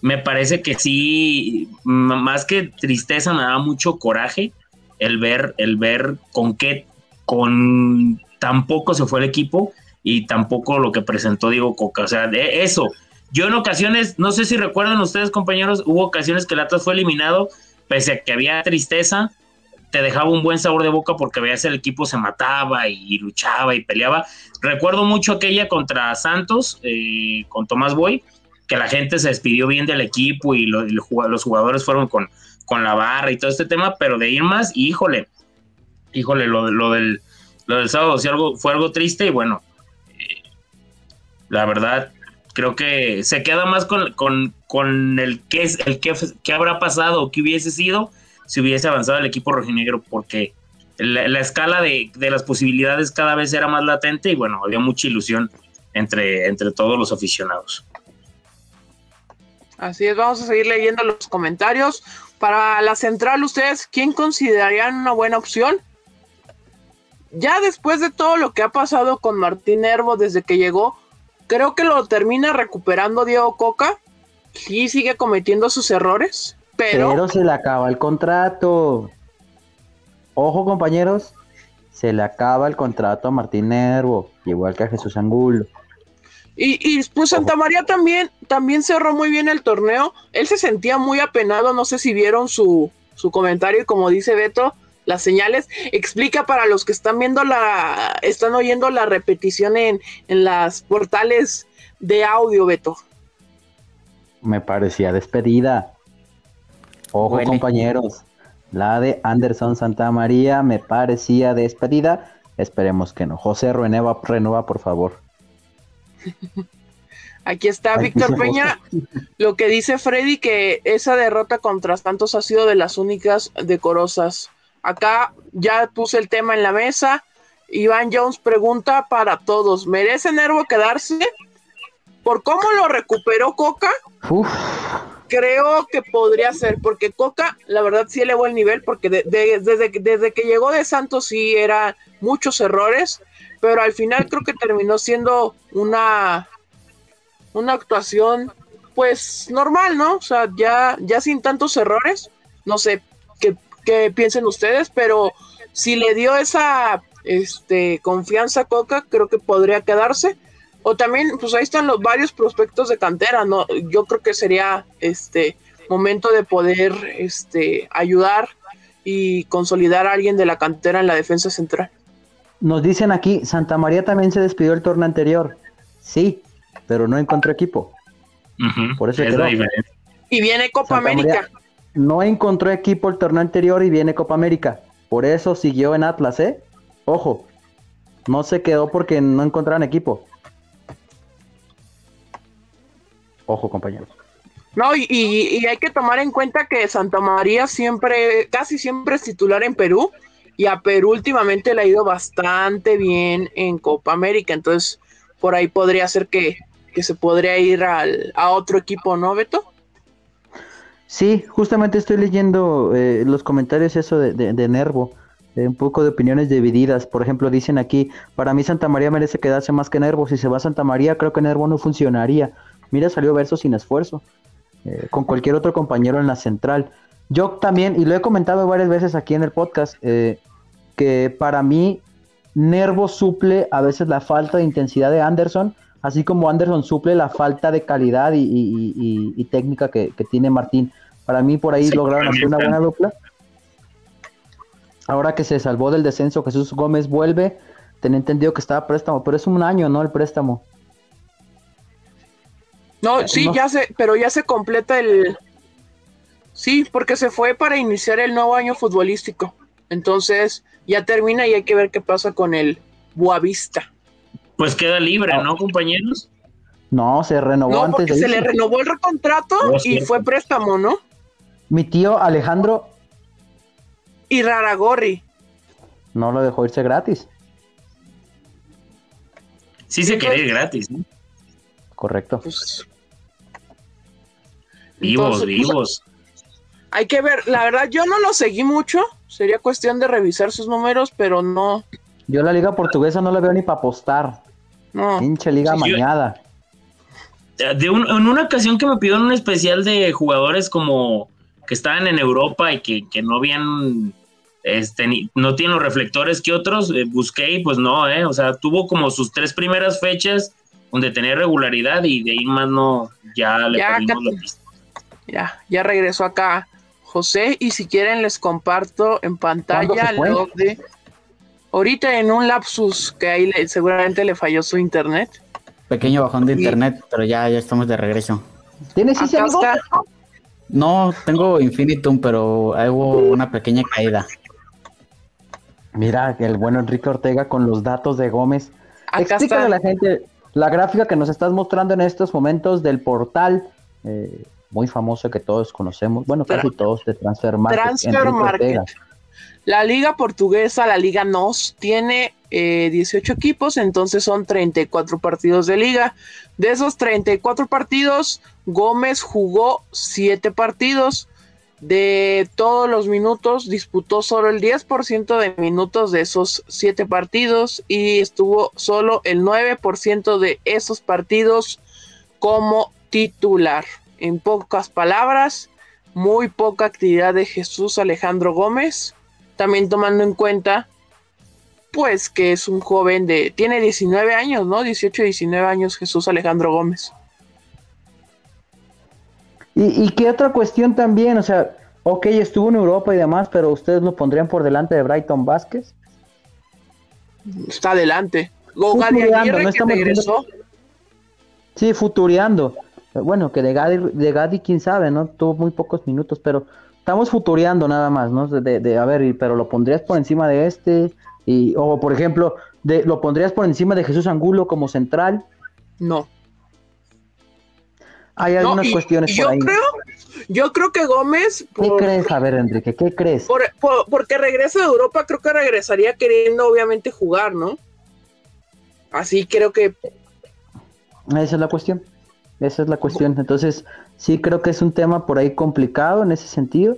me parece que sí, más que tristeza, me da mucho coraje el ver, el ver con qué, con tampoco se fue el equipo y tampoco lo que presentó Diego Coca. O sea, de eso. Yo en ocasiones, no sé si recuerdan ustedes, compañeros, hubo ocasiones que el Atlas fue eliminado, pese a que había tristeza, te dejaba un buen sabor de boca porque veías el equipo se mataba y, luchaba y peleaba. Recuerdo mucho aquella contra Santos, eh, con Tomás Boy, que la gente se despidió bien del equipo y, los jugadores fueron con, con la barra y todo este tema, pero de ir más, híjole, híjole, lo, lo, del, lo del sábado algo, fue algo triste y bueno, eh, la verdad, creo que se queda más con, con el que es el que, que habrá pasado o qué hubiese sido si hubiese avanzado el equipo rojinegro, porque la, la escala de, de, las posibilidades cada vez era más latente y bueno, había mucha ilusión entre, entre todos los aficionados. Así es, vamos a seguir leyendo los comentarios. Para la central, ¿ustedes quién considerarían una buena opción? Ya después de todo lo que ha pasado con Martín Herbo desde que llegó, creo que lo termina recuperando Diego Coca. Sí sigue cometiendo sus errores, pero... Pero se le acaba el contrato. Ojo compañeros, se le acaba el contrato a Martín Nervo, igual que a Jesús Angulo. Y, pues Santa María también, también cerró muy bien el torneo. Él se sentía muy apenado, no sé si vieron su, su comentario y como dice Beto, las señales. Explica para los que están viendo la, están oyendo la repetición en, en las portales de audio, Beto. Me parecía despedida. Ojo, compañeros. La de Anderson Santa María me parecía despedida. Esperemos que no. José Renueva, renueva por favor. Aquí está Víctor Peña. Lo que dice Freddy, que esa derrota contra Santos ha sido de las únicas decorosas. Acá ya puse el tema en la mesa. Iván Jones pregunta para todos: ¿merece Nervo quedarse? Por cómo lo recuperó Coca, creo que podría ser, porque Coca, la verdad, sí elevó el nivel, porque desde, desde que llegó de Santos sí eran muchos errores pero al final creo que terminó siendo una, una actuación pues normal, ¿no? O sea, ya, ya sin tantos errores, no sé qué, qué piensen ustedes, pero si le dio esa este, confianza a Coca, creo que podría quedarse. O también, pues ahí están los varios prospectos de cantera, ¿no? Yo creo que sería este momento de poder este, ayudar y consolidar a alguien de la cantera en la defensa central. Nos dicen aquí, Santa María también se despidió el torneo anterior. Sí, pero no encontró equipo. Por eso Y viene Copa América. no encontró equipo el torneo anterior y viene Copa América. Por eso siguió en Atlas, ¿eh? Ojo, no se quedó porque no encontraron equipo. Ojo, compañeros. No, y, y, hay que tomar en cuenta que Santa María siempre, casi siempre es titular en Perú y a Perú últimamente le ha ido bastante bien en Copa América, entonces por ahí podría ser que, se podría ir al, a otro equipo, ¿no, Beto? Sí, justamente estoy leyendo eh, los comentarios eso de, de, Nervo, eh, un poco de opiniones divididas. Por ejemplo, dicen aquí, para mí Santa María merece quedarse más que Nervo. Si se va a Santa María, creo que Nervo no funcionaría. Mira, salió verso sin esfuerzo, eh, con cualquier otro compañero en la central. Yo también, y lo he comentado varias veces aquí en el podcast, eh, que para mí Nervo suple a veces la falta de intensidad de Anderson, así como Anderson suple la falta de calidad y, técnica que, tiene Martín. Para mí por ahí lograron hacer una buena dupla. Ahora que se salvó del descenso, Jesús Gómez vuelve. Tenía entendido que estaba préstamo, pero es un año, ¿no? El préstamo. No, sí, no. ya se, pero ya se completa el. Sí, porque se fue para iniciar el nuevo año futbolístico. Entonces, ya termina y hay que ver qué pasa con el Boavista. Pues queda libre, ¿no, compañeros? No, se renovó No, antes porque de se irse. le renovó el recontrato y cierto. fue préstamo, ¿no? Mi tío Alejandro Y Raragorri. no lo dejó irse gratis. Sí se pues. ir gratis, ¿no? Correcto. Pues, Vivos, Entonces, pues, vivos. hay que ver, la verdad, yo no lo seguí mucho. Sería cuestión de revisar sus números, pero no, Yo la liga portuguesa no la veo ni para apostar. no. Pinche liga Sí, yo- mañada. De un- en una ocasión que me pidieron un especial de jugadores como que estaban en Europa y que, que no habían, este, ni- no tienen los reflectores que otros, eh, busqué y pues no, eh, o sea, tuvo como sus tres primeras fechas donde tenía regularidad y de ahí más no, ya le Ya, perdimos la pista. Ya, ya regresó acá José y si quieren les comparto en pantalla lo de ahorita en un lapsus que ahí le- seguramente le falló su internet. Pequeño bajón de Y- internet, pero ya, ya estamos de regreso. ¿Tienes ese Acá amigo? está. No, tengo Infinitum, pero hubo una pequeña caída. Mira, el bueno Enrique Ortega con los datos de Gómez. Acá Explícale está. a la gente la gráfica que nos estás mostrando en estos momentos del portal eh, muy famoso que todos conocemos, bueno, casi Tra- todos de Transfer Market. Transfer Market. La liga portuguesa, la liga NOS, tiene eh, 18 equipos, entonces son 34 partidos de liga. De esos 34 partidos, Gómez jugó 7 partidos. De todos los minutos, disputó solo el 10% de minutos de esos 7 partidos y estuvo solo el 9% de esos partidos como titular. En pocas palabras, muy poca actividad de Jesús Alejandro Gómez también tomando en cuenta pues que es un joven de tiene 19 años, ¿no? 18, 19 años Jesús Alejandro Gómez. ¿Y, y qué otra cuestión también? O sea, ok, estuvo en Europa y demás, pero ustedes lo pondrían por delante de Brighton Vázquez. Está adelante. O Futuriando, Gadi Aguirre no que regresó. Sí, futureando. Bueno, que de Gadi, de Gadi, quién sabe, ¿no? Tuvo muy pocos minutos, pero estamos futureando nada más, ¿no? De, de- de- a ver, pero lo pondrías por encima de este, y, o por ejemplo, de, lo pondrías por encima de Jesús Angulo como central. No. Hay No, algunas y- cuestiones por yo ahí. creo, yo creo que Gómez, ¿Qué crees? A ver, Enrique, ¿qué crees? por- por- porque regresa de Europa, creo que regresaría queriendo obviamente jugar, ¿no? Así creo que Esa es la cuestión. Esa es la cuestión. Entonces, sí creo que es un tema por ahí complicado en ese sentido.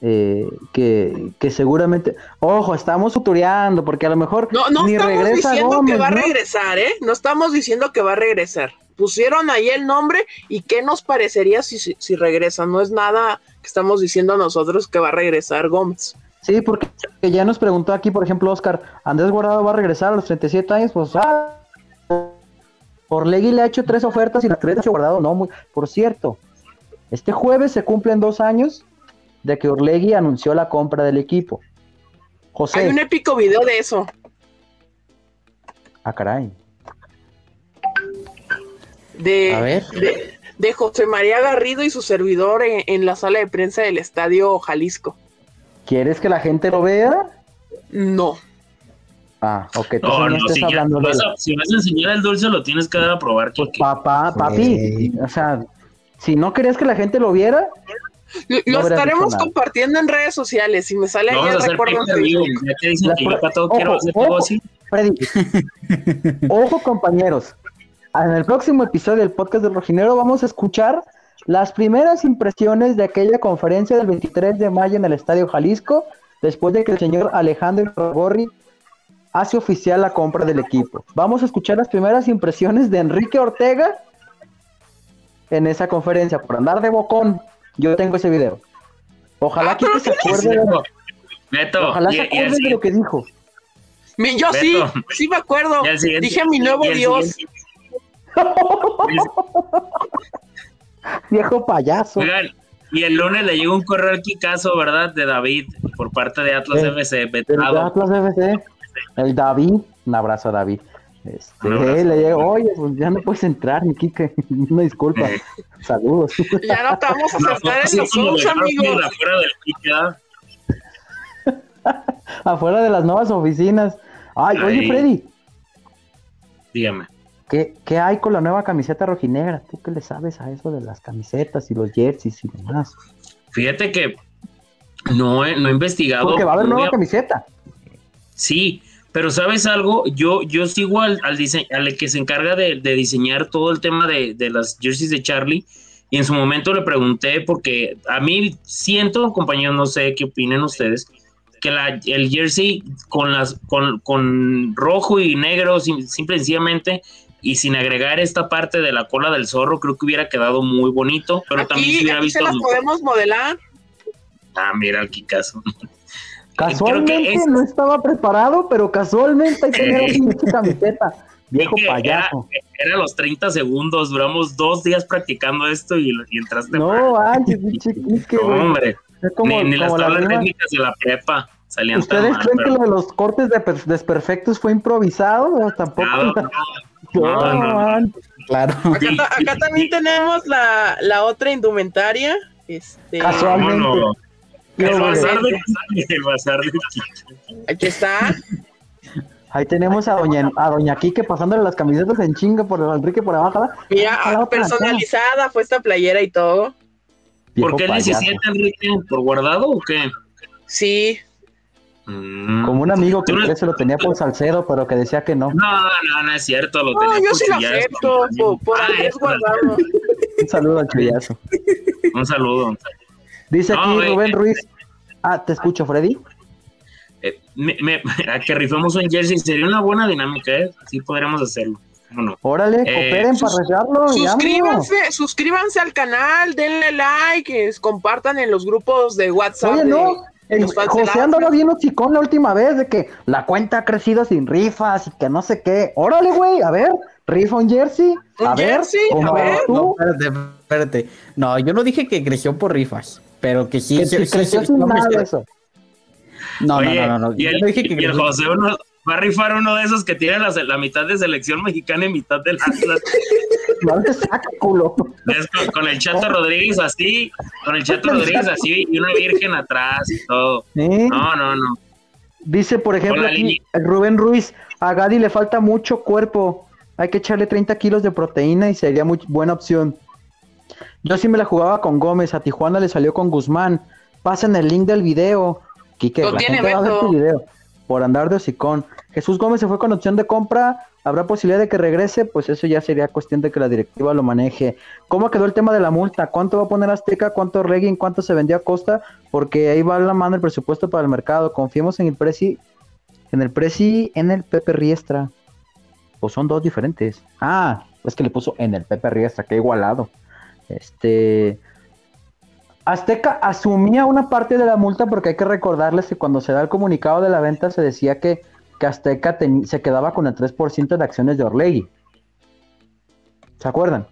Eh, que, que seguramente. Ojo, estamos futureando, porque a lo mejor no, no ni estamos regresa diciendo Gómez, que va a regresar, ¿eh? No estamos diciendo que va a regresar. Pusieron ahí el nombre y qué nos parecería si, si, si regresa. No es nada que estamos diciendo nosotros que va a regresar Gómez. Sí, porque ya nos preguntó aquí, por ejemplo, Oscar, ¿Andrés Guardado va a regresar a los 37 años? Pues, ah, Orlegui le ha hecho tres ofertas y las tres ha hecho Guardado, no, muy, por cierto, este jueves se cumplen dos años de que Orlegui anunció la compra del equipo. José, Hay un épico video de eso. ah, caray, De, A ver. de, de José María Garrido y su servidor en, en la sala de prensa del Estadio Jalisco. ¿quieres que la gente lo vea? No. Ah, ok, entonces No, no, si, ya hablando de vas a, si vas a enseñar el dulce, lo tienes que dar a probar. Porque papá, papi, Sí. o sea, si no querías que la gente lo viera, Lo, No lo hubieras estaremos compartiendo en redes sociales. Si me sale ahí el recuerdo ojo compañeros, en el próximo episodio del podcast del Rojinero vamos a escuchar las primeras impresiones de aquella conferencia del 23 de mayo en el Estadio Jalisco, después de que el señor Alejandro Gorri hace oficial la compra del equipo. Vamos a escuchar las primeras impresiones de Enrique Ortega en esa conferencia, por andar de bocón. Yo tengo ese video. Ojalá Ah, que pero se ¿qué acuerde de, Beto, ojalá y- se el acuerde de lo que dijo. Mi- Yo sí, Beto. sí me acuerdo. el Dije mi nuevo el Dios. Viejo payaso. Oigan, y el lunes le llegó un correo al Kikazo, ¿verdad? De David por parte de Atlas Sí, FC. El vetado. Atlas FC, el David, un abrazo a David. Este, le llegó, oye, pues ya no puedes entrar, mi Kike. Una disculpa. Saludos. Ya no te vamos a aceptar en los amigos. Garfield afuera del Kike, ¿verdad? Afuera de las nuevas oficinas. Ay, oye. Freddy, Dígame. ¿qué, ¿qué hay con la nueva camiseta rojinegra? ¿Tú qué le sabes a eso de las camisetas y los jerseys y demás? Fíjate que no he, no he investigado. Porque va a haber nueva camiseta. Sí, pero ¿sabes algo? Yo, yo sigo al, al, que se encarga de, de diseñar todo el tema de, de las jerseys de Charlie. Y en su momento le pregunté, porque a mí siento, compañeros, no sé qué opinen ustedes, que la, el jersey con, las, con, con rojo y negro, sim- simple y sencillamente, y sin agregar esta parte de la cola del zorro, creo que hubiera quedado muy bonito, pero también se hubiera aquí visto. se las podemos modelar. Ah, mira el Kikazo. Casualmente que es- no estaba preparado, pero casualmente ahí tenía la pinche camiseta. Viejo que era- payaso. Era los 30 segundos, duramos dos días practicando esto y, y entraste. No, pinche Kike, No, hombre, Es como, ni, ni las como tablas técnicas de la prepa salían tan ¿Ustedes mal. creen que lo de los cortes de per- desperfectos fue improvisado? No, tampoco. No, no, No, no, no. man. Claro. Acá, acá también tenemos la, la otra indumentaria. Este, Casual. El bazar de el bazar de aquí está. Ahí tenemos a doña, a doña Kike pasándole las camisetas en chinga por el Enrique por abajo. ¿verdad? Mira, Ah, personalizada fue esta playera y todo. ¿Por qué el payaso. 17, Enrique? ¿Por guardado o qué? Sí, Mm. Como un amigo que no- se lo tenía por Salcedo, pero que decía que no. No, no, no es cierto. Lo no, tenía yo por sí lo acepto por, por Ah, Guardado. Un saludo al chullazo. Un saludo. Dice aquí No, güey, Rubén eh, Ruiz. Ah, te escucho, Freddy. Eh, me- me- a que rifemos un jersey sería una buena dinámica, ¿eh? Sí podríamos hacerlo. ¿Cómo no? Órale, Eh, cooperen para vámonos. Suscríbanse, suscríbanse al canal, denle like, es- compartan en los grupos de WhatsApp. Oye, de- no, el José andaba bien hocicón la última vez de que la cuenta ha crecido sin rifas y que no sé qué. Órale, güey, a ver, rifa un jersey. ¿Un A ver, jersey? ¿cómo A ver. No, espérate, espérate. No, yo no dije que creció por rifas, pero que sí. Que sí, sí, creció sí, no eso. No, Oye, no, no, no, no. Y el, dije que y el. José uno, va a rifar uno de esos que tiene la, la mitad de selección mexicana y mitad del Atlas. No te saca, culo. Es con, con el Chato Rodríguez así, con el Chato Rodríguez así y una virgen atrás y todo. ¿Eh? No, no, no. Dice, por ejemplo, aquí, Rubén Ruiz, a Gadi le falta mucho cuerpo. Hay que echarle 30 kilos de proteína y sería muy buena opción. Yo sí me la jugaba con Gómez, a Tijuana le salió con Guzmán. Pasen el link del video. Quique, la tiene gente va a ver tu video. Por andar de hocicón. Jesús Gómez se fue con opción de compra. ¿Habrá posibilidad de que regrese? Pues eso ya sería cuestión de que la directiva lo maneje. ¿Cómo quedó el tema de la multa? ¿Cuánto va a poner Azteca? ¿Cuánto Regging? ¿Cuánto se vendió a Costa? Porque ahí va la mano el presupuesto para el mercado. Confiemos en el Prezi, en el Prezi, en el Pepe Riestra. Pues son dos diferentes. Ah, es que le puso en el Pepe Riestra, que igualado. Este. Azteca asumía una parte de la multa porque hay que recordarles que cuando se da el comunicado de la venta se decía que, que Azteca se quedaba con el 3% de acciones de Orlegui. ¿Se acuerdan?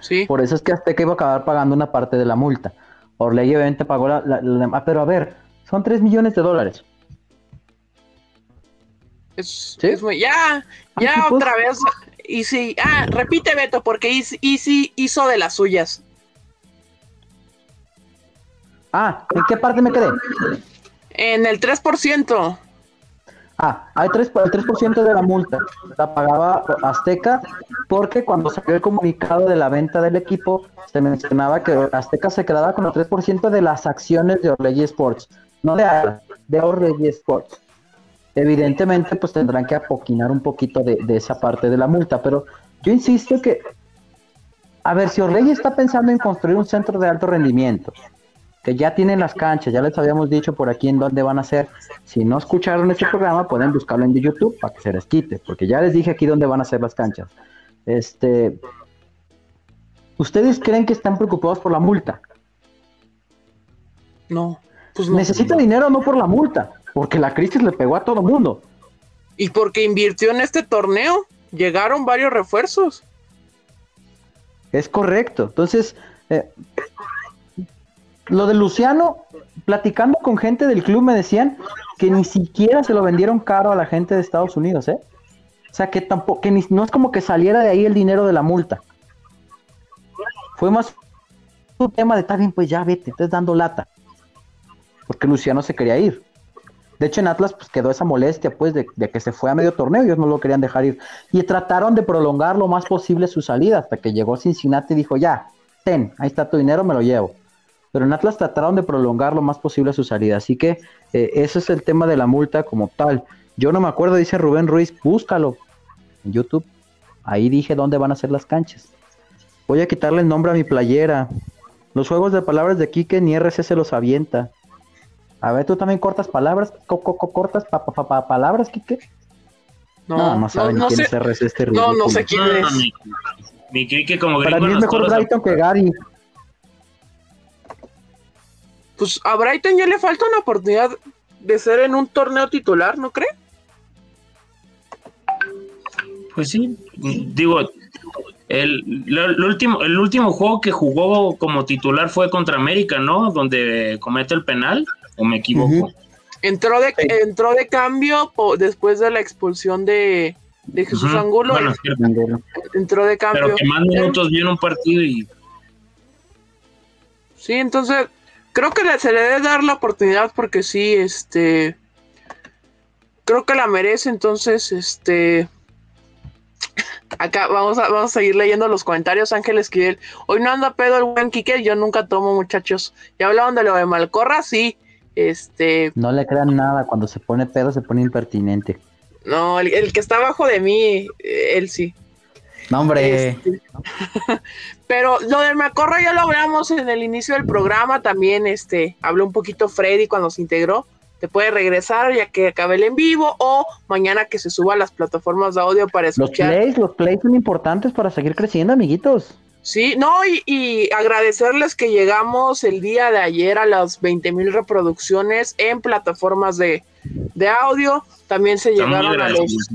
Sí. Por eso es que Azteca iba a acabar pagando una parte de la multa. Orlegui obviamente pagó la, la- la demás. Pero a ver, son 3 millones de dólares. Es, ¿Sí? es muy- ya, ya pues. otra vez. Y sí, ah, repite Beto, porque Easy, Easy hizo de las suyas. Ah, ¿en qué parte me quedé? En el 3%. Ah, hay 3, el 3% de la multa. La pagaba Azteca porque cuando salió el comunicado de la venta del equipo, se mencionaba que Azteca se quedaba con el 3% de las acciones de Orlegui Sports. No de Atlas, de Orlegui Sports. Evidentemente, pues tendrán que apoquinar un poquito de, de esa parte de la multa, pero yo insisto que, a ver, si Orlegui está pensando en construir un centro de alto rendimiento, que ya tienen las canchas, ya les habíamos dicho por aquí en dónde van a ser. Si no escucharon este programa, pueden buscarlo en YouTube para que se les quite, porque ya les dije aquí dónde van a ser las canchas. Este, ¿Ustedes creen que están preocupados por la multa? No, pues no. Necesita dinero no por la multa, porque la crisis le pegó a todo mundo. Y porque invirtió en este torneo, llegaron varios refuerzos. Es correcto. Entonces, eh, lo de Luciano, platicando con gente del club me decían que ni siquiera se lo vendieron caro a la gente de Estados Unidos, ¿eh? O sea, que tampoco, que no es como que saliera de ahí el dinero de la multa. Fue más un tema de, está bien, pues ya vete, estás dando lata. Porque Luciano se quería ir. De hecho, en Atlas pues quedó esa molestia, pues, de, que se fue a medio torneo, ellos no lo querían dejar ir. Y trataron de prolongar lo más posible su salida, hasta que llegó Cincinnati y dijo, ya, ten, ahí está tu dinero, me lo llevo. Pero en Atlas trataron de prolongar lo más posible su salida. Así que eh, ese es el tema de la multa como tal. Yo no me acuerdo, dice Rubén Ruiz, búscalo en YouTube. Ahí dije dónde van a ser las canchas. Voy a quitarle el nombre a mi playera. Los juegos de palabras de Kike ni RC se los avienta. A ver, tú también cortas palabras, cortas pa, pa, palabras, Kike. No, no, no saben quién es RC este No, no sé quién es. Mi, Kike como Para mí es mejor Brighton que Gary. Pues a Brighton ya le falta una oportunidad de ser en un torneo titular, ¿no cree? Pues sí, digo, el, último, el último juego que jugó como titular fue contra América, ¿no? Donde comete el penal o me equivoco. Entró de, entró de cambio después de la expulsión de, Jesús Angulo. entró de cambio. Pero que más minutos vio un partido y. Sí, entonces creo que se le debe dar la oportunidad porque sí, este. Creo que la merece, entonces, este. Acá vamos a, vamos a seguir leyendo los comentarios. Ángel Esquivel. Hoy no anda pedo el buen Quique. Yo nunca tomo, muchachos. Ya hablaban de lo de Malcorra, sí. Este. No le crean nada, cuando se pone pedo se pone impertinente. No, el, que está abajo de mí, eh, él sí. No, hombre. Este, pero lo del Malcorra ya lo hablamos en el inicio del programa. También este, habló un poquito Freddy cuando se integró. Te puede regresar ya que acabe el en vivo o mañana que se suba a las plataformas de audio para escuchar. Los plays, los plays son importantes para seguir creciendo, amiguitos. Sí, no, y, agradecerles que llegamos el día de ayer a las 20 mil reproducciones en plataformas de, audio. También se llegaron a los.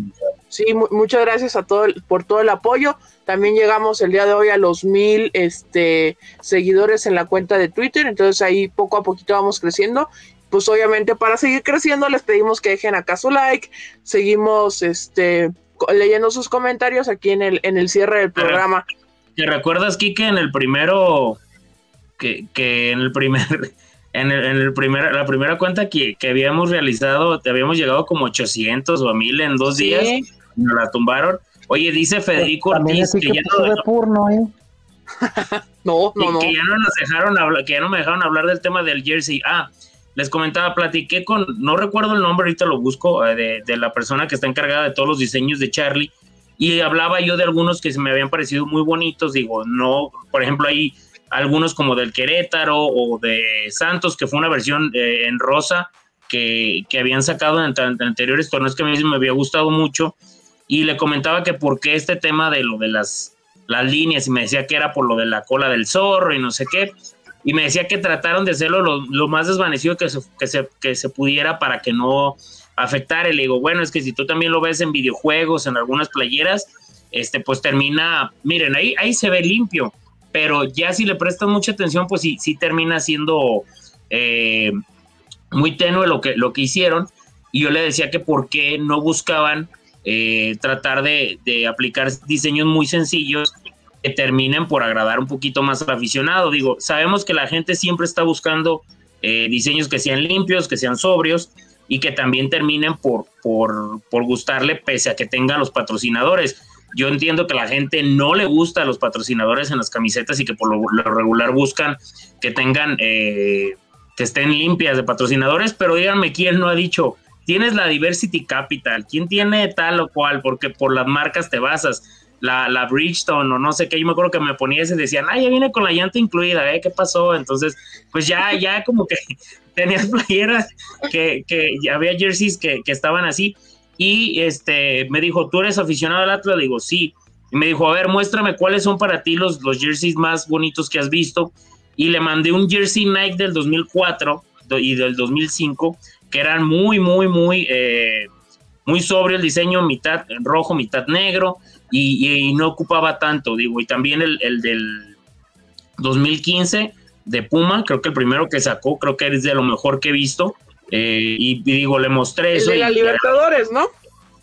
Sí, muchas gracias a todo por todo el apoyo. También llegamos el día de hoy a los mil este, seguidores en la cuenta de Twitter. Entonces ahí poco a poquito vamos creciendo. Pues obviamente para seguir creciendo les pedimos que dejen acá su like. Seguimos este, leyendo sus comentarios aquí en el, en el cierre del programa. ¿Te recuerdas, Kike, en el primero, que, que en el primer, en el, en el primer, la primera cuenta que, que, habíamos realizado, te habíamos llegado como 800 o a 1000 en dos días, y nos la tumbaron. Oye, dice Federico Ortiz que, ya no, porno, ¿eh? no, no, no. Que ya no nos dejaron hablar, que ya no me dejaron hablar del tema del jersey. Ah, les comentaba, platiqué con, no recuerdo el nombre, ahorita lo busco, eh, de, de, la persona que está encargada de todos los diseños de Charlie, y hablaba yo de algunos que se me habían parecido muy bonitos, digo, no, por ejemplo, hay algunos como del Querétaro o de Santos, que fue una versión eh, en rosa que, que, habían sacado en, anteriores torneos que a mí me había gustado mucho, y le comentaba que por qué este tema de lo de las, las líneas, y me decía que era por lo de la cola del zorro y no sé qué, y me decía que trataron de hacerlo lo, lo más desvanecido que se, que, se, que se pudiera para que no afectar. Y le digo, bueno, es que si tú también lo ves en videojuegos, en algunas playeras, este, pues termina, miren, ahí, ahí se ve limpio, pero ya si le prestas mucha atención, pues sí, sí termina siendo eh, muy tenue lo que, lo que hicieron. Y yo le decía que por qué no buscaban eh, tratar de, aplicar diseños muy sencillos que terminen por agradar un poquito más al aficionado. Digo, sabemos que la gente siempre está buscando eh, diseños que sean limpios, que sean sobrios, y que también terminen por, por, por gustarle pese a que tengan los patrocinadores. Yo entiendo que la gente no le gusta a los patrocinadores en las camisetas y que por lo, regular buscan que tengan, eh, que estén limpias de patrocinadores, pero díganme quién no ha dicho, tienes la Diversity Capital, quién tiene tal o cual, porque por las marcas te basas. La, la Bridgestone o no sé qué, yo me acuerdo que me ponía ese decían, ay, ya viene con la llanta incluida, ¿eh? ¿Qué pasó? Entonces, pues ya, ya como que tenías playeras que, que había jerseys que, que, estaban así. Y este me dijo, ¿tú eres aficionado al Atlas? Le digo, sí. Y me dijo, a ver, muéstrame cuáles son para ti los, los jerseys más bonitos que has visto. Y le mandé un jersey Nike del 2004 y del 2005, que eran muy, muy, muy, eh, muy sobrio el diseño, mitad rojo, mitad negro, y, y, no ocupaba tanto, digo, y también el, el del 2015 de Puma, creo que el primero que sacó, creo que es de lo mejor que he visto. Eh, y, digo, le mostré eso. de la Libertadores, ¿no?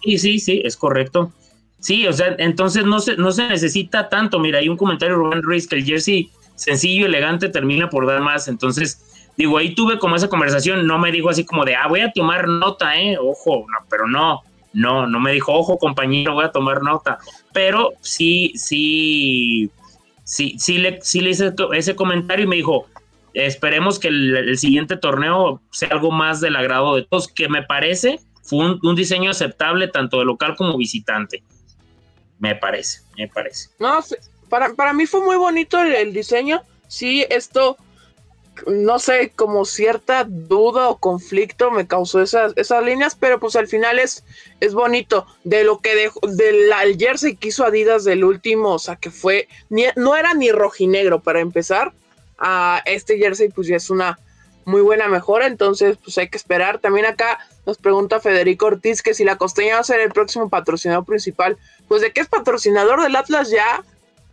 Sí, sí, sí, es correcto. Sí, o sea, entonces no se, no se necesita tanto. Mira, hay un comentario de Rubén Ruiz que el jersey sencillo, elegante, termina por dar más. Entonces, digo, ahí tuve como esa conversación, no me dijo así como de, ah, voy a tomar nota, ¿eh? Ojo, no, pero no, no, no me dijo, ojo, compañero, voy a tomar nota. Pero sí, sí, sí, sí le, sí le hice ese comentario y me dijo, esperemos que el, siguiente torneo sea algo más del agrado de todos, que me parece fue un, diseño aceptable tanto de local como visitante. Me parece, me parece. No, para, para mí fue muy bonito el diseño. Sí, esto no sé, como cierta duda o conflicto me causó esas, esas líneas, pero pues al final es, es bonito. De lo que dejó, del jersey que hizo Adidas del último, o sea, que fue, no era ni rojinegro para empezar. A este jersey, pues ya es una muy buena mejora, entonces pues hay que esperar. También acá nos pregunta Federico Ortiz que si la costeña va a ser el próximo patrocinador principal, pues de qué es patrocinador del Atlas ya,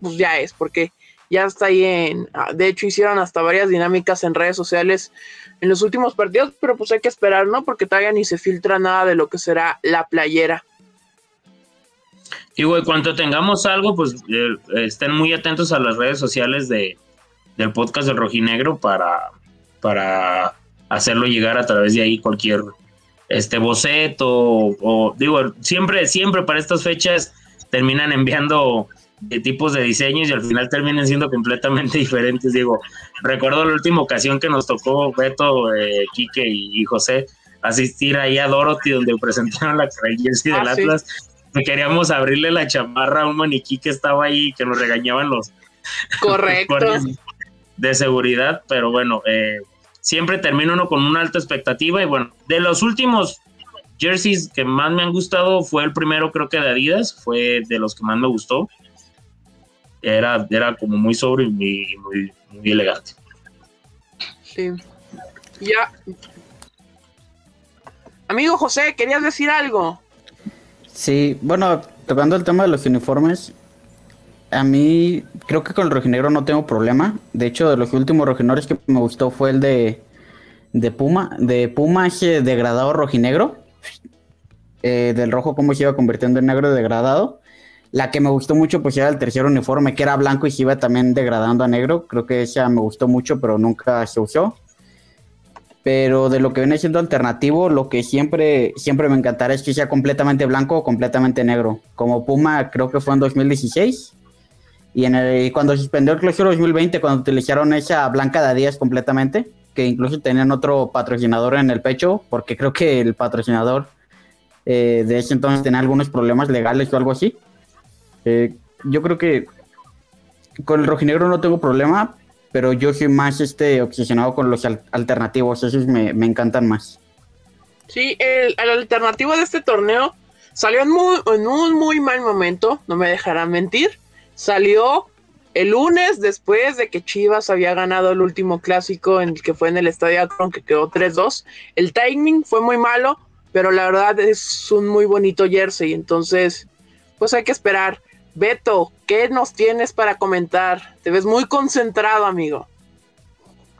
pues ya es, porque ya está ahí en, ah, de hecho hicieron hasta varias dinámicas en redes sociales en los últimos partidos, pero pues hay que esperar, ¿no? Porque todavía ni se filtra nada de lo que será la playera. Y güey, cuando tengamos algo, pues eh, estén muy atentos a las redes sociales de, del podcast del Rojinegro para, para hacerlo llegar a través de ahí cualquier este boceto o digo, siempre, siempre para estas fechas terminan enviando de tipos de diseños y al final terminan siendo completamente diferentes. Digo, recuerdo la última ocasión que nos tocó Beto, eh, Quique y, José asistir ahí a Dorothy donde presentaron la jersey del ah, Atlas. Queríamos abrirle la chamarra a un maniquí que estaba ahí que nos regañaban los Correcto. de seguridad, pero bueno, eh, siempre termina uno con una alta expectativa y bueno, de los últimos jerseys que más me han gustado fue el primero creo que de Adidas, fue de los que más me gustó era, era como muy sobre y muy, muy, elegante. Sí. Ya. Amigo José, ¿querías decir algo? Sí, bueno, tocando el tema de los uniformes, a mí creo que con el rojinegro no tengo problema. De hecho, de los últimos rojinegros que me gustó fue el de, de Puma, de Puma degradado rojinegro. Eh, del rojo como se iba convirtiendo en negro degradado. La que me gustó mucho, pues era el tercer uniforme, que era blanco y se iba también degradando a negro. Creo que esa me gustó mucho, pero nunca se usó. Pero de lo que viene siendo alternativo, lo que siempre, siempre me encantará es que sea completamente blanco o completamente negro. Como Puma, creo que fue en 2016. Y en el, cuando suspendió el clausura 2020, cuando utilizaron esa blanca de 10 completamente, que incluso tenían otro patrocinador en el pecho, porque creo que el patrocinador eh, de ese entonces tenía algunos problemas legales o algo así. Eh, yo creo que con el rojinegro no tengo problema, pero yo soy más este obsesionado con los alternativos, esos me, me, encantan más. Sí, el, alternativo de este torneo salió en, en un muy mal momento, no me dejarán mentir. Salió el lunes después de que Chivas había ganado el último clásico en el que fue en el Estadio Akron que quedó 3-2. El timing fue muy malo, pero la verdad es un muy bonito jersey, entonces pues hay que esperar. Beto, ¿qué nos tienes para comentar? Te ves muy concentrado, amigo.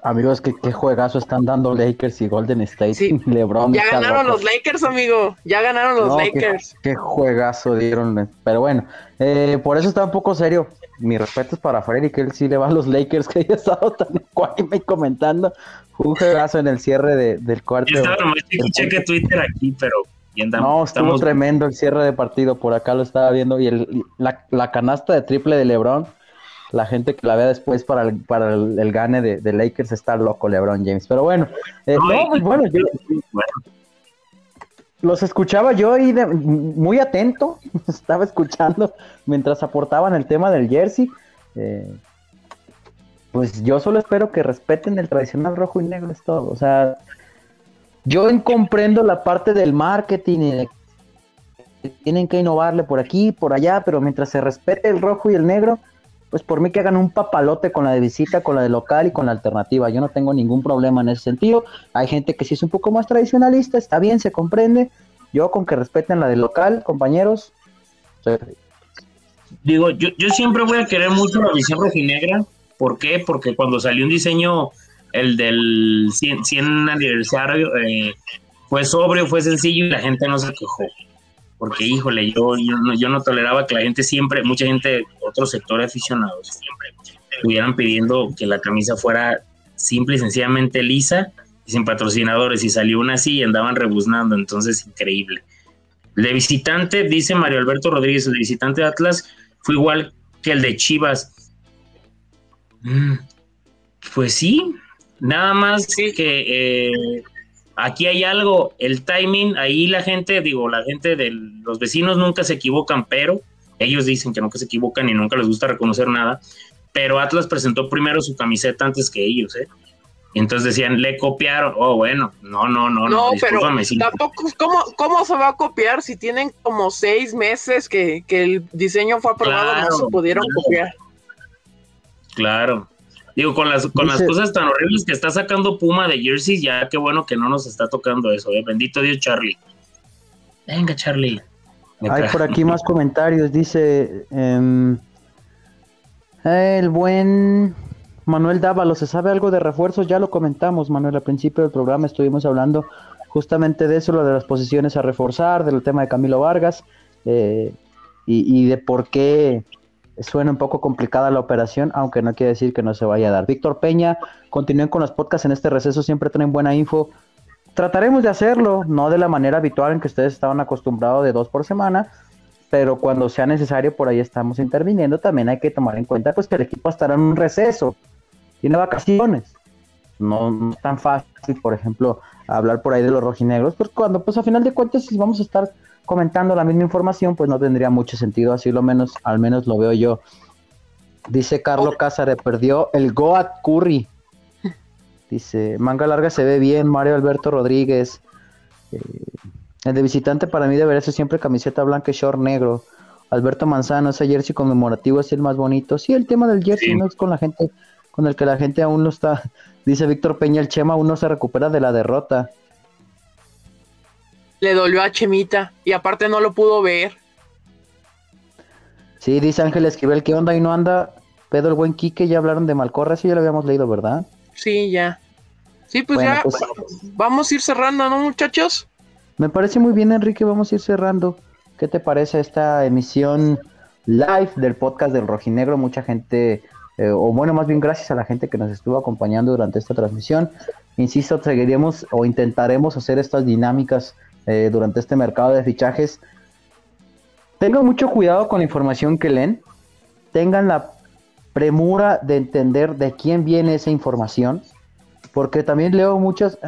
Amigos, ¿qué, qué juegazo están dando Lakers y Golden State. Sí. LeBron. Ya ganaron los Lakers, amigo. Ya ganaron los Lakers. Qué, juegazo dieron. Pero bueno, eh, por eso está un poco serio. Mi respeto es para Freddy, que él sí le va a los Lakers, que haya estado tan y comentando. un juegazo en el cierre del cuarto. Yo estaba nomás cheque Twitter aquí, pero no, estuvo tremendo el cierre de partido, por acá lo estaba viendo, y el, la, canasta de triple de Lebron, la gente que la vea después para el, para el, gane de, Lakers está loco Lebron James. Pero bueno, eh, bueno, los escuchaba yo y muy atento, estaba escuchando mientras aportaban el tema del jersey. Eh, pues yo solo espero que respeten el tradicional rojo y negro, es todo. O sea, yo comprendo la parte del marketing y de que tienen que innovarle por aquí, por allá, pero mientras se respete el rojo y el negro, pues por mí que hagan un papalote con la de visita, con la de local y con la alternativa. Yo no tengo ningún problema en ese sentido. Hay gente que sí es un poco más tradicionalista, está bien, se comprende. Yo con que respeten la de local, compañeros. Digo, yo, yo siempre voy a querer mucho la visión rojinegra ¿Por qué? Porque cuando salió un diseño, el del 100, aniversario, eh, fue sobrio, fue sencillo y la gente no se quejó. Porque, híjole, yo, yo, no, yo no toleraba que la gente siempre, mucha gente, otro sector aficionados, siempre estuvieran pidiendo que la camisa fuera simple y sencillamente lisa y sin patrocinadores. Y salió una así y andaban rebuznando, entonces increíble. De visitante, dice Mario Alberto Rodríguez, el de visitante de Atlas fue igual que el de Chivas. Mm, pues sí, nada más que eh, aquí hay algo, el timing, ahí la gente, digo, la gente de los vecinos nunca se equivocan, pero ellos dicen que nunca se equivocan y nunca les gusta reconocer nada, pero Atlas presentó primero su camiseta antes que ellos, ¿eh? Y entonces decían, le copiaron. Oh, bueno, no, no, no. No, pero tampoco, ¿cómo, ¿cómo se va a copiar si tienen como seis meses que, el diseño fue aprobado? no se pudieron copiar. Claro. Digo, con las, con las cosas tan horribles que está sacando Puma de Jersey, ya qué bueno que no nos está tocando eso, ¿eh? Bendito Dios, Charlie. Venga, Charlie. Hay por aquí más comentarios. Dice em, el buen Manuel Dávalo, ¿se sabe algo de refuerzos? Ya lo comentamos, Manuel, al principio del programa estuvimos hablando justamente de eso, lo de las posiciones a reforzar, del tema de Camilo Vargas eh, y, de por qué suena un poco complicada la operación, aunque no quiere decir que no se vaya a dar. Víctor Peña, continúen con los podcasts en este receso, siempre tienen buena info. Trataremos de hacerlo, no de la manera habitual en que ustedes estaban acostumbrados de dos por semana, pero cuando sea necesario por ahí estamos interviniendo. También hay que tomar en cuenta pues que el equipo estará en un receso tiene vacaciones. No, es tan fácil, por ejemplo, hablar por ahí de los rojinegros, pues cuando, pues a final de cuentas, si vamos a estar comentando la misma información, pues no tendría mucho sentido, así lo menos, al menos lo veo yo. Dice Carlos Cázares, perdió el Goat Curry. Dice, manga larga se ve bien, Mario Alberto Rodríguez. Eh, el de visitante para mí debería ser siempre camiseta blanca y short negro. Alberto Manzano, ese jersey conmemorativo es el más bonito. Sí, el tema del jersey no es con la gente con el que la gente aún no está. Dice Víctor Peña, el Chema aún no se recupera de la derrota. Le dolió a Chemita y aparte no lo pudo ver. Sí, dice Ángel Esquivel, ¿qué onda y no anda? Pedro el buen Quique, ya hablaron de Malcorra, sí ya lo habíamos leído, ¿verdad? Sí, ya. Sí, pues ya pues, vamos a ir cerrando, ¿no, muchachos? Me parece muy bien, Enrique, vamos a ir cerrando. ¿Qué te parece esta emisión live del podcast del Rojinegro? Mucha gente eh, o bueno, más bien gracias a la gente que nos estuvo acompañando durante esta transmisión. Insisto, seguiremos o intentaremos hacer estas dinámicas eh, durante este mercado de fichajes. Tengan mucho cuidado con la información que leen. Tengan la premura de entender de quién viene esa información. Porque también leo muchas,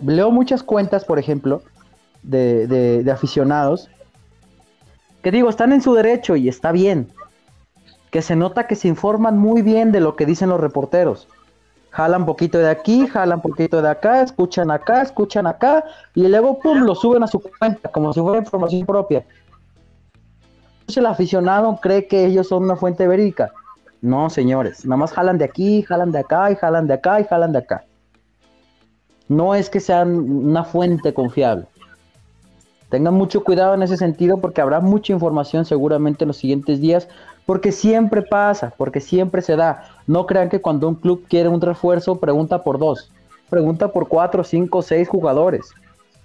leo muchas cuentas, por ejemplo, de, de aficionados que digo, están en su derecho y está bien que se nota que se informan muy bien de lo que dicen los reporteros. Jalan poquito de aquí, jalan poquito de acá, escuchan acá, escuchan acá, y luego pum, lo suben a su cuenta, como si fuera información propia. Entonces el aficionado cree que ellos son una fuente verídica. No, señores, nada más jalan de aquí, jalan de acá, y jalan de acá, y jalan de acá. No es que sean una fuente confiable. Tengan mucho cuidado en ese sentido porque habrá mucha información seguramente en los siguientes días porque siempre pasa, porque siempre se da. No crean que cuando un club quiere un refuerzo, pregunta por dos. Pregunta por cuatro, cinco, seis jugadores.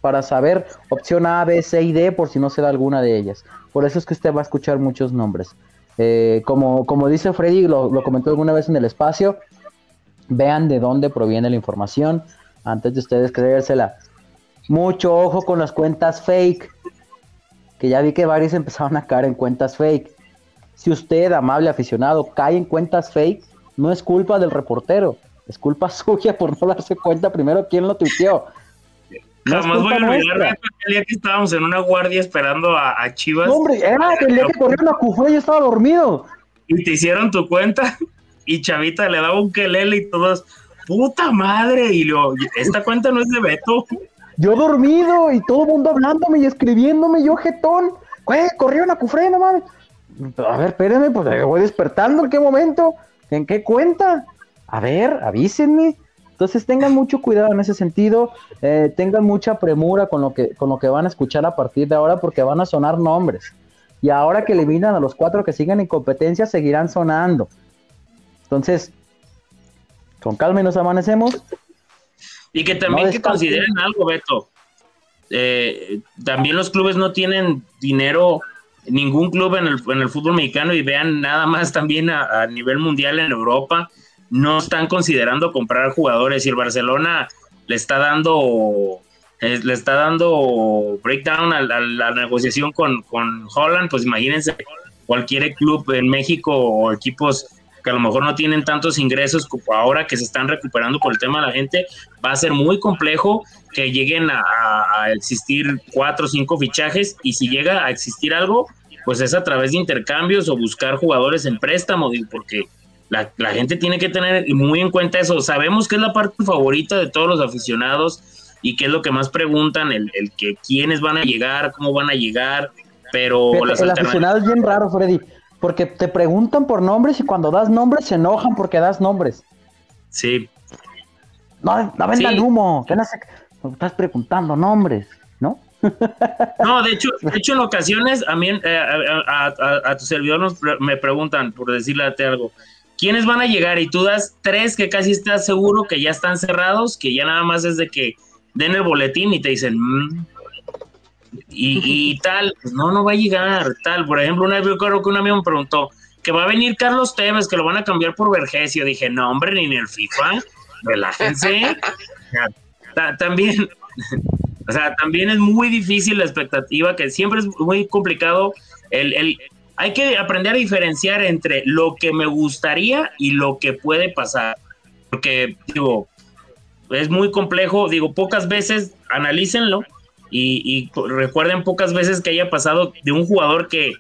Para saber opción A, B, C y D por si no se da alguna de ellas. Por eso es que usted va a escuchar muchos nombres. Eh, como, como dice Freddy, lo, lo comentó alguna vez en el espacio, vean de dónde proviene la información antes de ustedes creérsela. Mucho ojo con las cuentas fake, que ya vi que varios empezaron a caer en cuentas fake. Si usted, amable aficionado, cae en cuentas fake, no es culpa del reportero, es culpa suya por no darse cuenta primero quién lo tuiteó. No Jamás voy a olvidar el día que estábamos en una guardia esperando a, Chivas. hombre, era el día que corrieron a Cufré y yo estaba dormido. Y te hicieron tu cuenta y Chavita le daba un quelele y todos, puta madre, y lo, esta cuenta no es de Beto. Yo dormido y todo el mundo hablándome y escribiéndome, yo jetón. Güey, corrieron a Cufré, no mames. A ver, espérenme, pues voy despertando. ¿En qué momento? ¿En qué cuenta? A ver, avísenme. Entonces tengan mucho cuidado en ese sentido, eh, tengan mucha premura con lo, que, con lo que van a escuchar a partir de ahora porque van a sonar nombres. Y ahora que eliminan a los cuatro que siguen en competencia, seguirán sonando. Entonces, Con calma y nos amanecemos. Y que también que consideren algo, Beto. Eh, también los clubes no tienen dinero, ningún club en el, en el fútbol mexicano y vean nada más también a, nivel mundial en Europa, no están considerando comprar jugadores. Y el Barcelona le está dando eh, le está dando breakdown a, la negociación con, con Holland, pues imagínense cualquier club en México o equipos que a lo mejor no tienen tantos ingresos como ahora que se están recuperando por el tema de la gente, va a ser muy complejo que lleguen a, existir cuatro o cinco fichajes y si llega a existir algo, pues es a través de intercambios o buscar jugadores en préstamo, porque la, gente tiene que tener muy en cuenta eso. Sabemos que es la parte favorita de todos los aficionados y que es lo que más preguntan, el, que quiénes van a llegar, cómo van a llegar, pero... el aficionado es bien raro, Freddy porque te preguntan por nombres y cuando das nombres se enojan porque das nombres. Sí. No, no vendan humo, estás preguntando nombres, ¿no? No, de hecho, de hecho en ocasiones a mí, eh, a, tu servidor me preguntan, por decirle algo, ¿quiénes van a llegar? Y tú das tres que casi estás seguro que ya están cerrados, que ya nada más es de que den el boletín y te dicen, mm, y, tal, pues no, no va a llegar, tal. Por ejemplo, una vez yo creo que un amigo me preguntó que va a venir Carlos Tevez, que lo van a cambiar por Vergesio. Dije, no, hombre, ni en el FIFA, relájense. también, o sea, también es muy difícil la expectativa, que siempre es muy complicado. El, el, hay que aprender a diferenciar entre lo que me gustaría y lo que puede pasar. Porque, digo, es muy complejo, digo, pocas veces analícenlo y, recuerden pocas veces que haya pasado de un jugador que,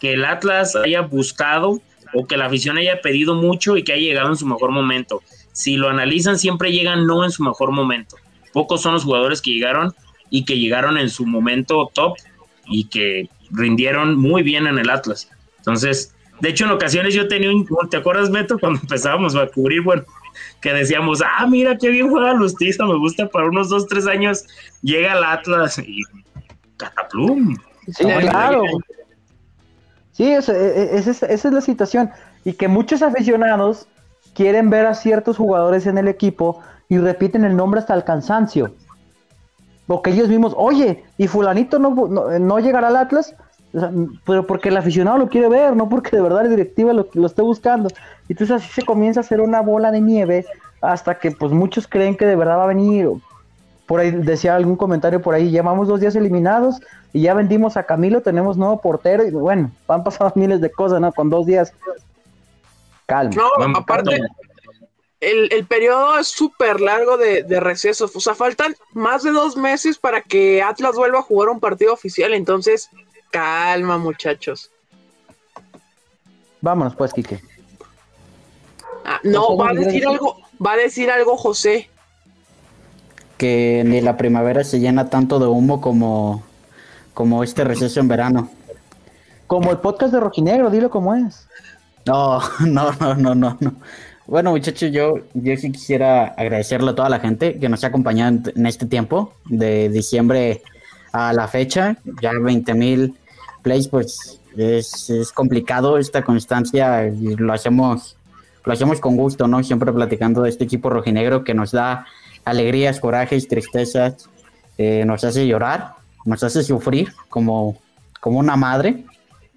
que el Atlas haya buscado o que la afición haya pedido mucho y que haya llegado en su mejor momento. Si lo analizan, siempre llegan no en su mejor momento. Pocos son los jugadores que llegaron y que llegaron en su momento top y que rindieron muy bien en el Atlas. Entonces, de hecho, en ocasiones yo tenía un, ¿te acuerdas, Beto, cuando empezábamos a cubrir, bueno, que decíamos, ah, mira qué bien juega Lustiza, me gusta para unos dos, tres años, llega el Atlas y cataplum. Sí, claro. Sí, esa, e, e, esa es la situación. Y que muchos aficionados quieren ver a ciertos jugadores en el equipo y repiten el nombre hasta el cansancio. Porque ellos mismos, oye, y fulanito no, no, llegará al Atlas, pero porque el aficionado lo quiere ver, no porque de verdad la directiva lo, lo esté buscando. Y entonces así se comienza a hacer una bola de nieve hasta que pues muchos creen que de verdad va a venir. Por ahí decía algún comentario por ahí, llevamos dos días eliminados y ya vendimos a Camilo, tenemos nuevo portero y bueno, han pasado miles de cosas, ¿no? Con dos días. Calma. No, aparte, el, periodo es súper largo de, de, recesos. O sea, faltan más de dos meses para que Atlas vuelva a jugar un partido oficial. Entonces, calma, muchachos. Vámonos, pues, Quique. Ah, no, va a decir algo, va a decir algo José. Que ni la primavera se llena tanto de humo como, como este receso en verano. Como el podcast de Rojinegro, dilo como es. No, no, no, no, no, no. Bueno, muchachos, yo, yo sí quisiera agradecerle a toda la gente que nos ha acompañado en, este tiempo, de diciembre a la fecha, ya 20 mil plays, pues es, es complicado esta constancia y lo hacemos lo hacemos con gusto, ¿no? Siempre platicando de este equipo rojinegro que nos da alegrías, corajes, tristezas, eh, nos hace llorar, nos hace sufrir como, como una madre.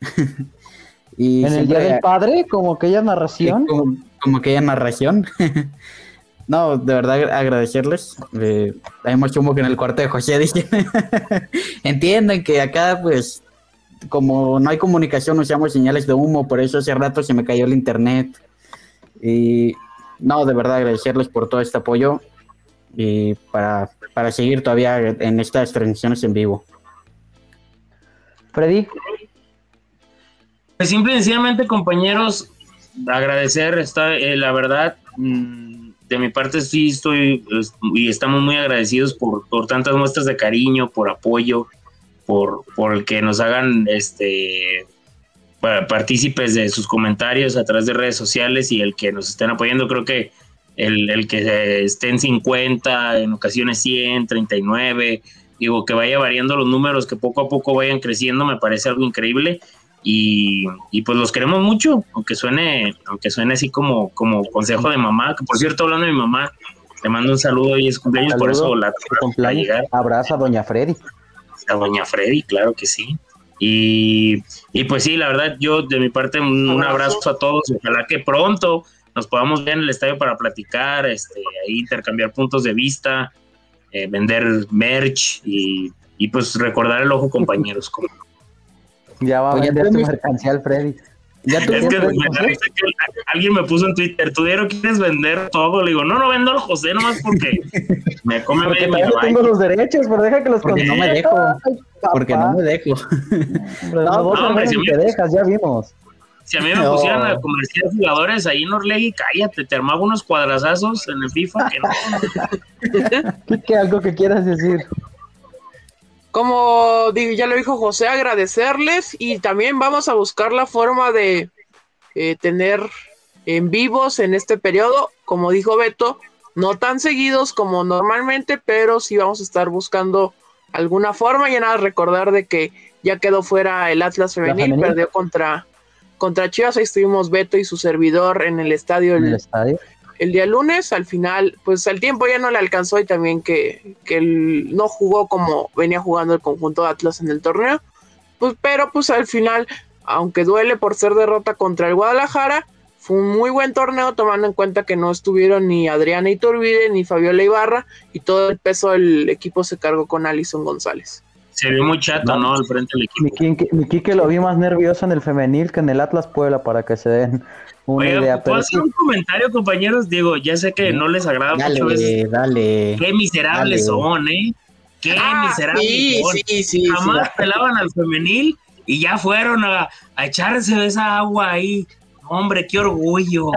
y en el Día del Padre, como aquella narración. Como, aquella narración. no, de verdad agradecerles. Eh, hay mucho humo que en el cuarto de José. Entienden que acá, pues, como no hay comunicación, usamos señales de humo, por eso hace rato se me cayó el internet. Y no, de verdad agradecerles por todo este apoyo y para, seguir todavía en estas transmisiones en vivo. Freddy. Pues simple y sencillamente, compañeros, agradecer, está, eh, la verdad, mm, de mi parte sí estoy y estamos muy agradecidos por, por tantas muestras de cariño, por apoyo, por, por el que nos hagan este partícipes de sus comentarios a través de redes sociales y el que nos estén apoyando. Creo que el, que estén 50, en ocasiones 100, 39, digo, que vaya variando los números, que poco a poco vayan creciendo, me parece algo increíble. y, y, pues los queremos mucho, aunque suene, aunque suene así como, como consejo de mamá, que por cierto, hablando de mi mamá, le mando un saludo y es cumpleaños, por eso la cumpleaños. Abraza a Doña Freddy. A Doña Freddy, claro que sí. Y, y, pues sí, la verdad, yo de mi parte un, abrazo a todos. Ojalá que pronto nos podamos ver en el estadio para platicar, este, ahí intercambiar puntos de vista, eh, vender merch y, y, pues recordar el ojo compañeros. Como... Ya va a vender tu mercancía Freddy. Ya es que, alguien me puso en Twitter, ¿tú Diero quieres vender todo? Le digo, no, no vendo al José nomás porque me come porque medio mi tengo los derechos, pero deja que los Porque no me dejo. porque no me dejo. no, no, si te dejas, ya vimos. Si a mí me pusieran a comerciar jugadores ahí en Orlegui, cállate, te armaba unos cuadrazazos en el FIFA que no. ¿Qué, algo que quieras decir? Como ya lo dijo José, agradecerles y también vamos a buscar la forma de eh, tener en vivos en este periodo, como dijo Beto, no tan seguidos como normalmente, pero sí vamos a estar buscando alguna forma y nada, recordar de que ya quedó fuera el Atlas femenil, perdió contra, contra Chivas, ahí estuvimos Beto y su servidor en el estadio. ¿En el estadio? El día lunes, al final, pues el tiempo ya no le alcanzó y también que, que él no jugó como venía jugando el conjunto de Atlas en el torneo, pues pero pues al final, aunque duele por ser derrota contra el Guadalajara, fue un muy buen torneo tomando en cuenta que no estuvieron ni Adriana Iturbide ni Fabiola Ibarra y todo el peso del equipo se cargó con Alison González. Se vio muy chato, ¿no? Al frente del equipo. Mi Kike lo vi más nervioso en el femenil que en el Atlas Puebla para que se den una ¿puedo hacer un comentario, compañeros? Digo, ya sé que no les agrada dale, mucho. Dale, Qué miserables son, ¿eh? Qué ah, miserables son. Sí, sí, Jamás pelaban al femenil y ya fueron a, a echarse esa agua ahí. Hombre, qué orgullo.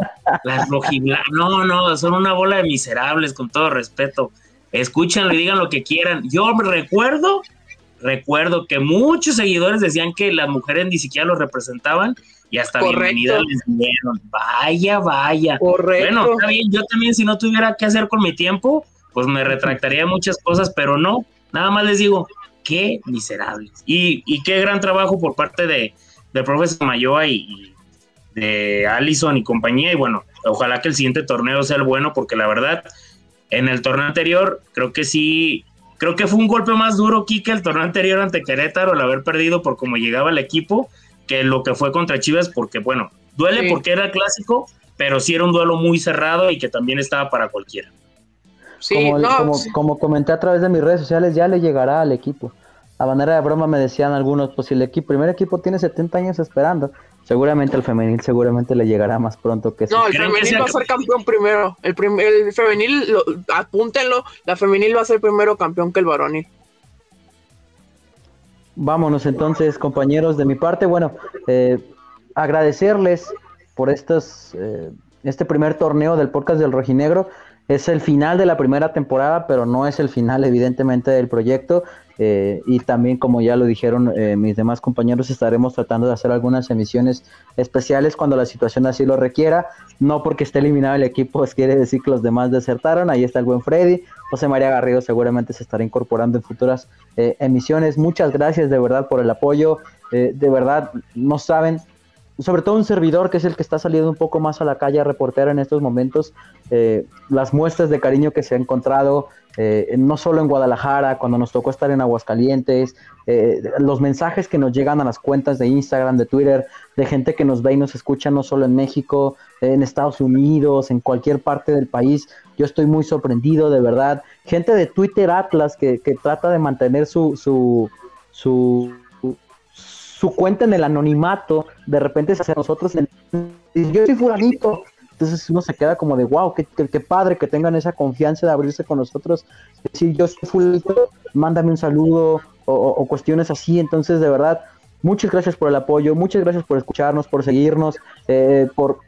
Las rojiblancas. No, no, son una bola de miserables, con todo respeto. Escúchenlo y digan lo que quieran. Yo recuerdo, recuerdo que muchos seguidores decían que las mujeres ni siquiera los representaban y hasta bienvenida les dieron. Vaya, vaya. Correcto. Bueno, está bien, yo también si no tuviera que hacer con mi tiempo, pues me retractaría muchas cosas, pero no, nada más les digo, qué miserables. Y, y qué gran trabajo por parte de, del profesor Mayoa y, de Allison y compañía. Y bueno, ojalá que el siguiente torneo sea el bueno, porque la verdad, en el torneo anterior, creo que sí, creo que fue un golpe más duro, que el torneo anterior ante Querétaro, el haber perdido por cómo llegaba el equipo que lo que fue contra Chivas, porque bueno, duele porque era clásico, pero sí era un duelo muy cerrado y que también estaba para cualquiera. Sí, como, como, comenté a través de mis redes sociales, ya le llegará al equipo. A manera de broma me decían algunos, pues si el equipo, primer equipo tiene 70 años esperando, seguramente el femenil seguramente le llegará más pronto que No, el femenil va a ser campeón primero. El, el femenil, apúntenlo, la femenil va a ser primero campeón que el varonil. Vámonos entonces, compañeros, de mi parte. Bueno, eh, agradecerles por estos, eh, este primer torneo del podcast del Rojinegro. Es el final de la primera temporada, pero no es el final, evidentemente, del proyecto. Eh, y también, como ya lo dijeron eh, mis demás compañeros, estaremos tratando de hacer algunas emisiones especiales cuando la situación así lo requiera. No porque esté eliminado el equipo, pues quiere decir que los demás desertaron. Ahí está el buen Freddy. José María Garrido seguramente se estará incorporando en futuras eh, emisiones. Muchas gracias de verdad por el apoyo. de verdad, no saben sobre todo un servidor que es el que está saliendo un poco más a la calle a reportear en estos momentos, eh, las muestras de cariño que se ha encontrado, eh, no solo en Guadalajara, cuando nos tocó estar en Aguascalientes, eh, los mensajes que nos llegan a las cuentas de Instagram, de Twitter, de gente que nos ve y nos escucha no solo en México, en Estados Unidos, en cualquier parte del país. Yo estoy muy sorprendido, de verdad. Gente de Twitter Atlas que, que trata de mantener su, su, su su cuenta en el anonimato, de repente hacia nosotros, yo soy fulanito. Entonces uno se queda como de, wow, qué, qué, padre que tengan esa confianza de abrirse con nosotros. Decir, yo soy fulanito, mándame un saludo o, cuestiones así. Entonces, de verdad, muchas gracias por el apoyo, muchas gracias por escucharnos, por seguirnos, eh, por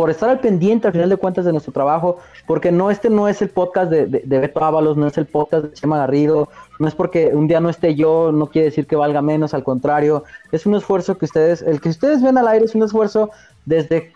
por estar al pendiente al final de cuentas de nuestro trabajo, porque no este no es el podcast de, de, Beto Ábalos, no es el podcast de Chema Garrido, no es porque un día no esté yo, no quiere decir que valga menos, al contrario, es un esfuerzo que ustedes, el que ustedes ven al aire es un esfuerzo desde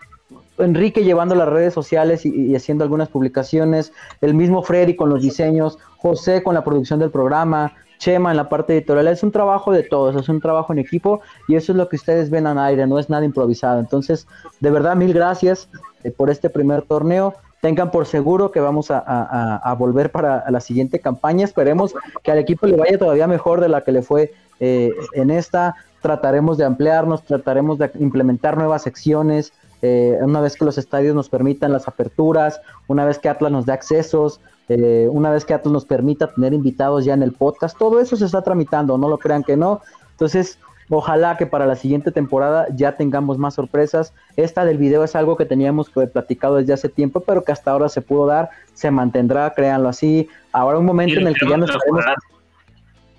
Enrique llevando las redes sociales y, haciendo algunas publicaciones, el mismo Freddy con los diseños, José con la producción del programa, Chema en la parte editorial. Es un trabajo de todos, es un trabajo en equipo y eso es lo que ustedes ven al aire, no es nada improvisado. Entonces, de verdad, mil gracias eh, por este primer torneo. Tengan por seguro que vamos a, volver para la siguiente campaña. Esperemos que al equipo le vaya todavía mejor de la que le fue eh, en esta. Trataremos de ampliarnos, trataremos de implementar nuevas secciones, eh, una vez que los estadios nos permitan las aperturas, una vez que Atlas nos dé accesos, eh, una vez que Atlas nos permita tener invitados ya en el podcast, todo eso se está tramitando, no lo crean que no. Entonces, ojalá que para la siguiente temporada ya tengamos más sorpresas. Esta del video es algo que teníamos platicado desde hace tiempo, pero que hasta ahora se pudo dar, se mantendrá, créanlo así. Habrá un momento en el que ya nos estaremos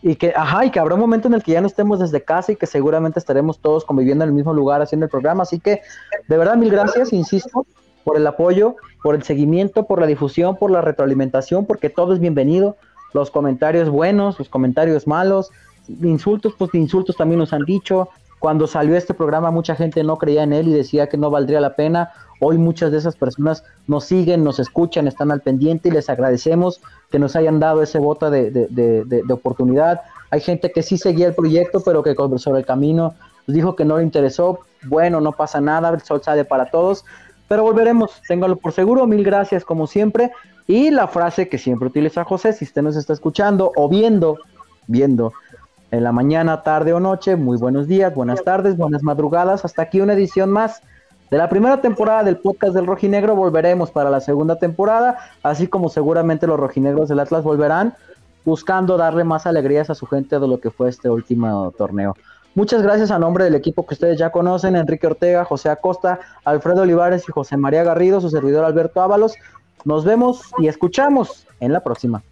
y que, ajá, y que habrá un momento en el que ya no estemos desde casa y que seguramente estaremos todos conviviendo en el mismo lugar haciendo el programa. Así que, de verdad, mil gracias, insisto, por el apoyo, por el seguimiento, por la difusión, por la retroalimentación, porque todo es bienvenido. Los comentarios buenos, los comentarios malos, insultos, pues insultos también nos han dicho. Cuando salió este programa mucha gente no creía en él y decía que no valdría la pena. Hoy muchas de esas personas nos siguen, nos escuchan, están al pendiente y les agradecemos que nos hayan dado ese voto de, de oportunidad. Hay gente que sí seguía el proyecto, pero que sobre el camino dijo que no le interesó. Bueno, no pasa nada, el sol sale para todos. Pero volveremos, téngalo por seguro. Mil gracias como siempre. Y la frase que siempre utiliza José, si usted nos está escuchando o viendo, viendo en la mañana, tarde o noche, muy buenos días, buenas tardes, buenas madrugadas. Hasta aquí una edición más de la primera temporada del podcast del Rojinegro. Volveremos para la segunda temporada, así como seguramente los rojinegros del Atlas volverán buscando darle más alegrías a su gente de lo que fue este último torneo. Muchas gracias a nombre del equipo que ustedes ya conocen, Enrique Ortega, José Acosta, Alfredo Olivares y José María Garrido, su servidor Alberto Ábalos. Nos vemos y escuchamos en la próxima.